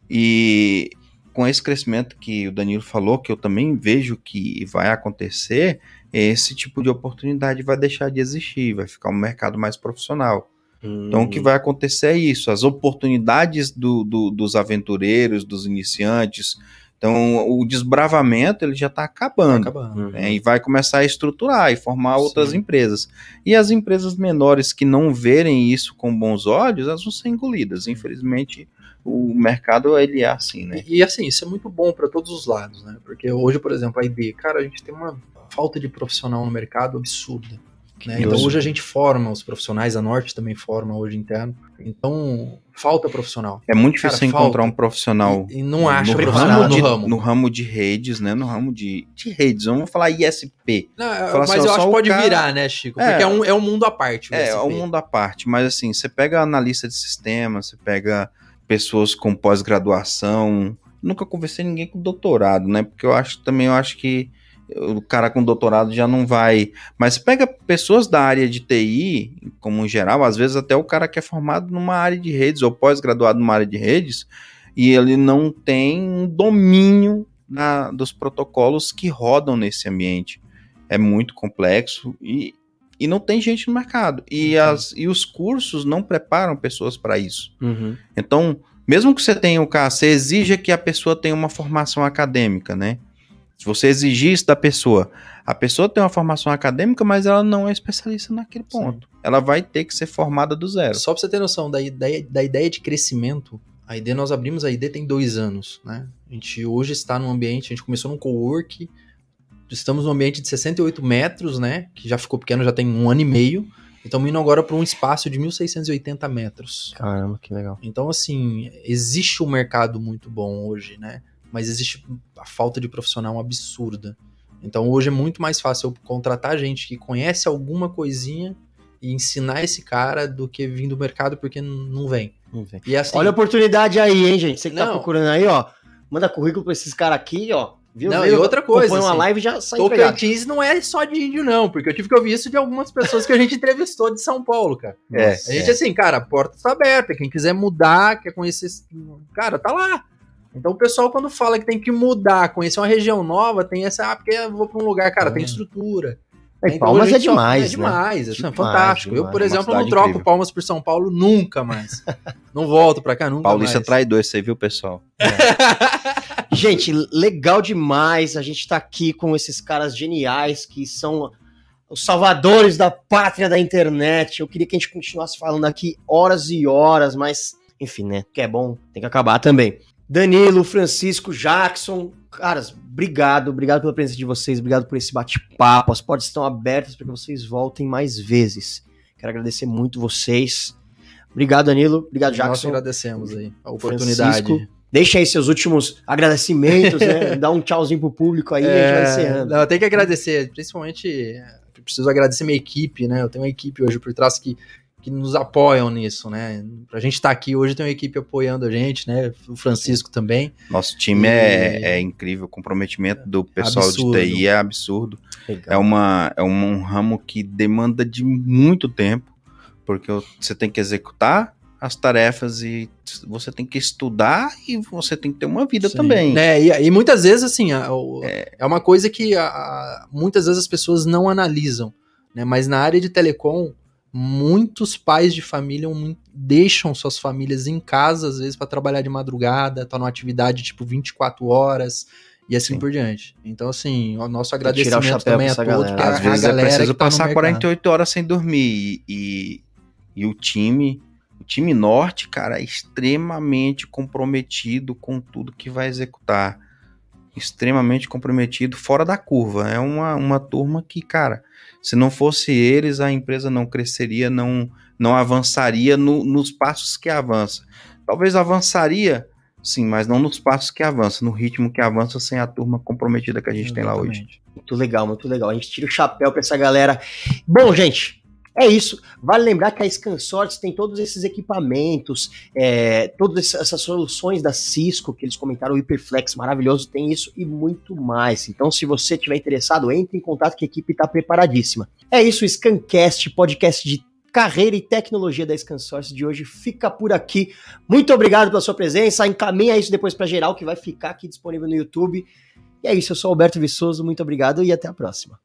E com esse crescimento que o Danilo falou, que eu também vejo que vai acontecer, esse tipo de oportunidade vai deixar de existir, vai ficar um mercado mais profissional. Hum. Então, o que vai acontecer é isso: as oportunidades do, do, dos aventureiros, dos iniciantes. Então, o desbravamento ele já está acabando. Tá acabando. Né, e vai começar a estruturar e formar Sim. outras empresas. E as empresas menores que não verem isso com bons olhos, elas vão ser engolidas. Infelizmente, o mercado ele é assim, né? E, e assim, isso é muito bom para todos os lados, né? Porque hoje, por exemplo, a ID, cara, a gente tem uma falta de profissional no mercado absurda. Né? Então hoje a gente forma os profissionais, a Norte também forma hoje interno. Então falta profissional. É muito difícil Cara, encontrar um profissional. E, e não acha no profissional ramo de, no ramo. No ramo de redes, né? No ramo de, de redes. Vamos falar ISP. Não, mas assim, eu acho que pode cara... virar, né, Chico? Porque é, é, um, é um mundo à parte. É, é um mundo à parte. Mas assim, você pega analista de sistema, você pega pessoas com pós-graduação. Nunca conversei ninguém com doutorado, né? Porque eu acho também, eu acho que o cara com doutorado já não vai. Mas pega pessoas da área de TI, como em geral, às vezes até o cara que é formado numa área de redes ou pós-graduado numa área de redes, e ele não tem um domínio na, dos protocolos que rodam nesse ambiente. É muito complexo e, e não tem gente no mercado. E, uhum. as, e os cursos não preparam pessoas para isso. Uhum. Então, mesmo que você tenha o caso, você exija que a pessoa tenha uma formação acadêmica, né? Se você exigir isso da pessoa, a pessoa tem uma formação acadêmica, mas ela não é especialista naquele ponto. Sim. Ela vai ter que ser formada do zero. Só para você ter noção da ideia, da ideia de crescimento, a ideia nós abrimos a ideia tem dois anos, né? A gente hoje está num ambiente, a gente começou num co-work, estamos num ambiente de 68 metros, né? Que já ficou pequeno, já tem um ano e meio. Estamos indo agora para um espaço de 1.680 metros. Caramba, que legal. Então, assim, existe um mercado muito bom hoje, né? mas existe a falta de profissional absurda. Então hoje é muito mais fácil eu contratar gente que conhece alguma coisinha e ensinar esse cara do que vir do mercado porque não vem. Não vem. E assim, Olha a oportunidade aí, hein, gente? Você que tá não, tá procurando aí, ó. Manda currículo pra esses caras aqui, ó. Viu? Não, e outra coisa. Põe uma assim, live já sai Tocantins não é só de índio, não, porque eu tive que ouvir isso de algumas pessoas que a gente entrevistou de São Paulo, cara. É, a gente, é. assim, cara, a porta está aberta. Quem quiser mudar, quer conhecer. Cara, tá lá. Então o pessoal, quando fala que tem que mudar, conhecer uma região nova, tem essa, ah, porque eu vou para um lugar, cara, tem estrutura. É, então, Palmas é demais, só, é demais, né? é demais, fantástico. Demais, eu, por exemplo, não troco incrível. Palmas por São Paulo nunca mais. não volto para cá nunca Paulista mais. traidor, isso aí, viu, pessoal? É. gente, legal demais. A gente tá aqui com esses caras geniais que são os salvadores da pátria da internet. Eu queria que a gente continuasse falando aqui horas e horas, mas enfim, né? Que é bom, tem que acabar também. Danilo, Francisco, Jackson, caras, obrigado, obrigado pela presença de vocês, obrigado por esse bate-papo. As portas estão abertas para que vocês voltem mais vezes. Quero agradecer muito vocês. Obrigado, Danilo. Obrigado, Jackson. Nós agradecemos aí a oportunidade. Francisco, deixa aí seus últimos agradecimentos, né? Dá um tchauzinho pro público aí é, e a gente vai é, encerrando. Não, eu tenho que agradecer, principalmente preciso agradecer minha equipe, né? Eu tenho uma equipe hoje por trás que que nos apoiam nisso, né? Pra gente estar tá aqui hoje tem uma equipe apoiando a gente, né? O Francisco também. Nosso time é, e... é, é, incrível, o comprometimento do pessoal absurdo. de TI é absurdo. É, uma, é um ramo que demanda de muito tempo, porque você tem que executar as tarefas e você tem que estudar e você tem que ter uma vida Sim. também. É, e, e, muitas vezes, assim, a, é. é. uma coisa que a, muitas vezes as pessoas não analisam, né? Mas na área de telecom, muitos pais de família deixam suas famílias em casa, às vezes, para trabalhar de madrugada, tá numa atividade tipo 24 horas e assim Sim. por diante. Então, assim, o nosso agradecimento também a todos. Às vezes é preciso tá passar 48 horas sem dormir e, e o time. Time norte, cara, é extremamente comprometido com tudo que vai executar. Extremamente comprometido, fora da curva. É uma, uma turma que, cara, se não fosse eles, a empresa não cresceria, não, não avançaria no, nos passos que avança. Talvez avançaria, sim, mas não nos passos que avança, no ritmo que avança sem a turma comprometida que a gente Exatamente. tem lá hoje. Muito legal, muito legal. A gente tira o chapéu para essa galera. Bom, gente, É isso. Vale lembrar que a ScanSource tem todos esses equipamentos, é, todas essas soluções da Cisco que eles comentaram, o Hyperflex maravilhoso, tem isso e muito mais. Então, se você estiver interessado, entre em contato que a equipe está preparadíssima. É isso, Scancast, podcast de carreira e tecnologia da ScanSource de hoje fica por aqui. Muito obrigado pela sua presença. Encaminha isso depois para geral, que vai ficar aqui disponível no YouTube. E é isso, eu sou Alberto Viçoso, muito obrigado e até a próxima.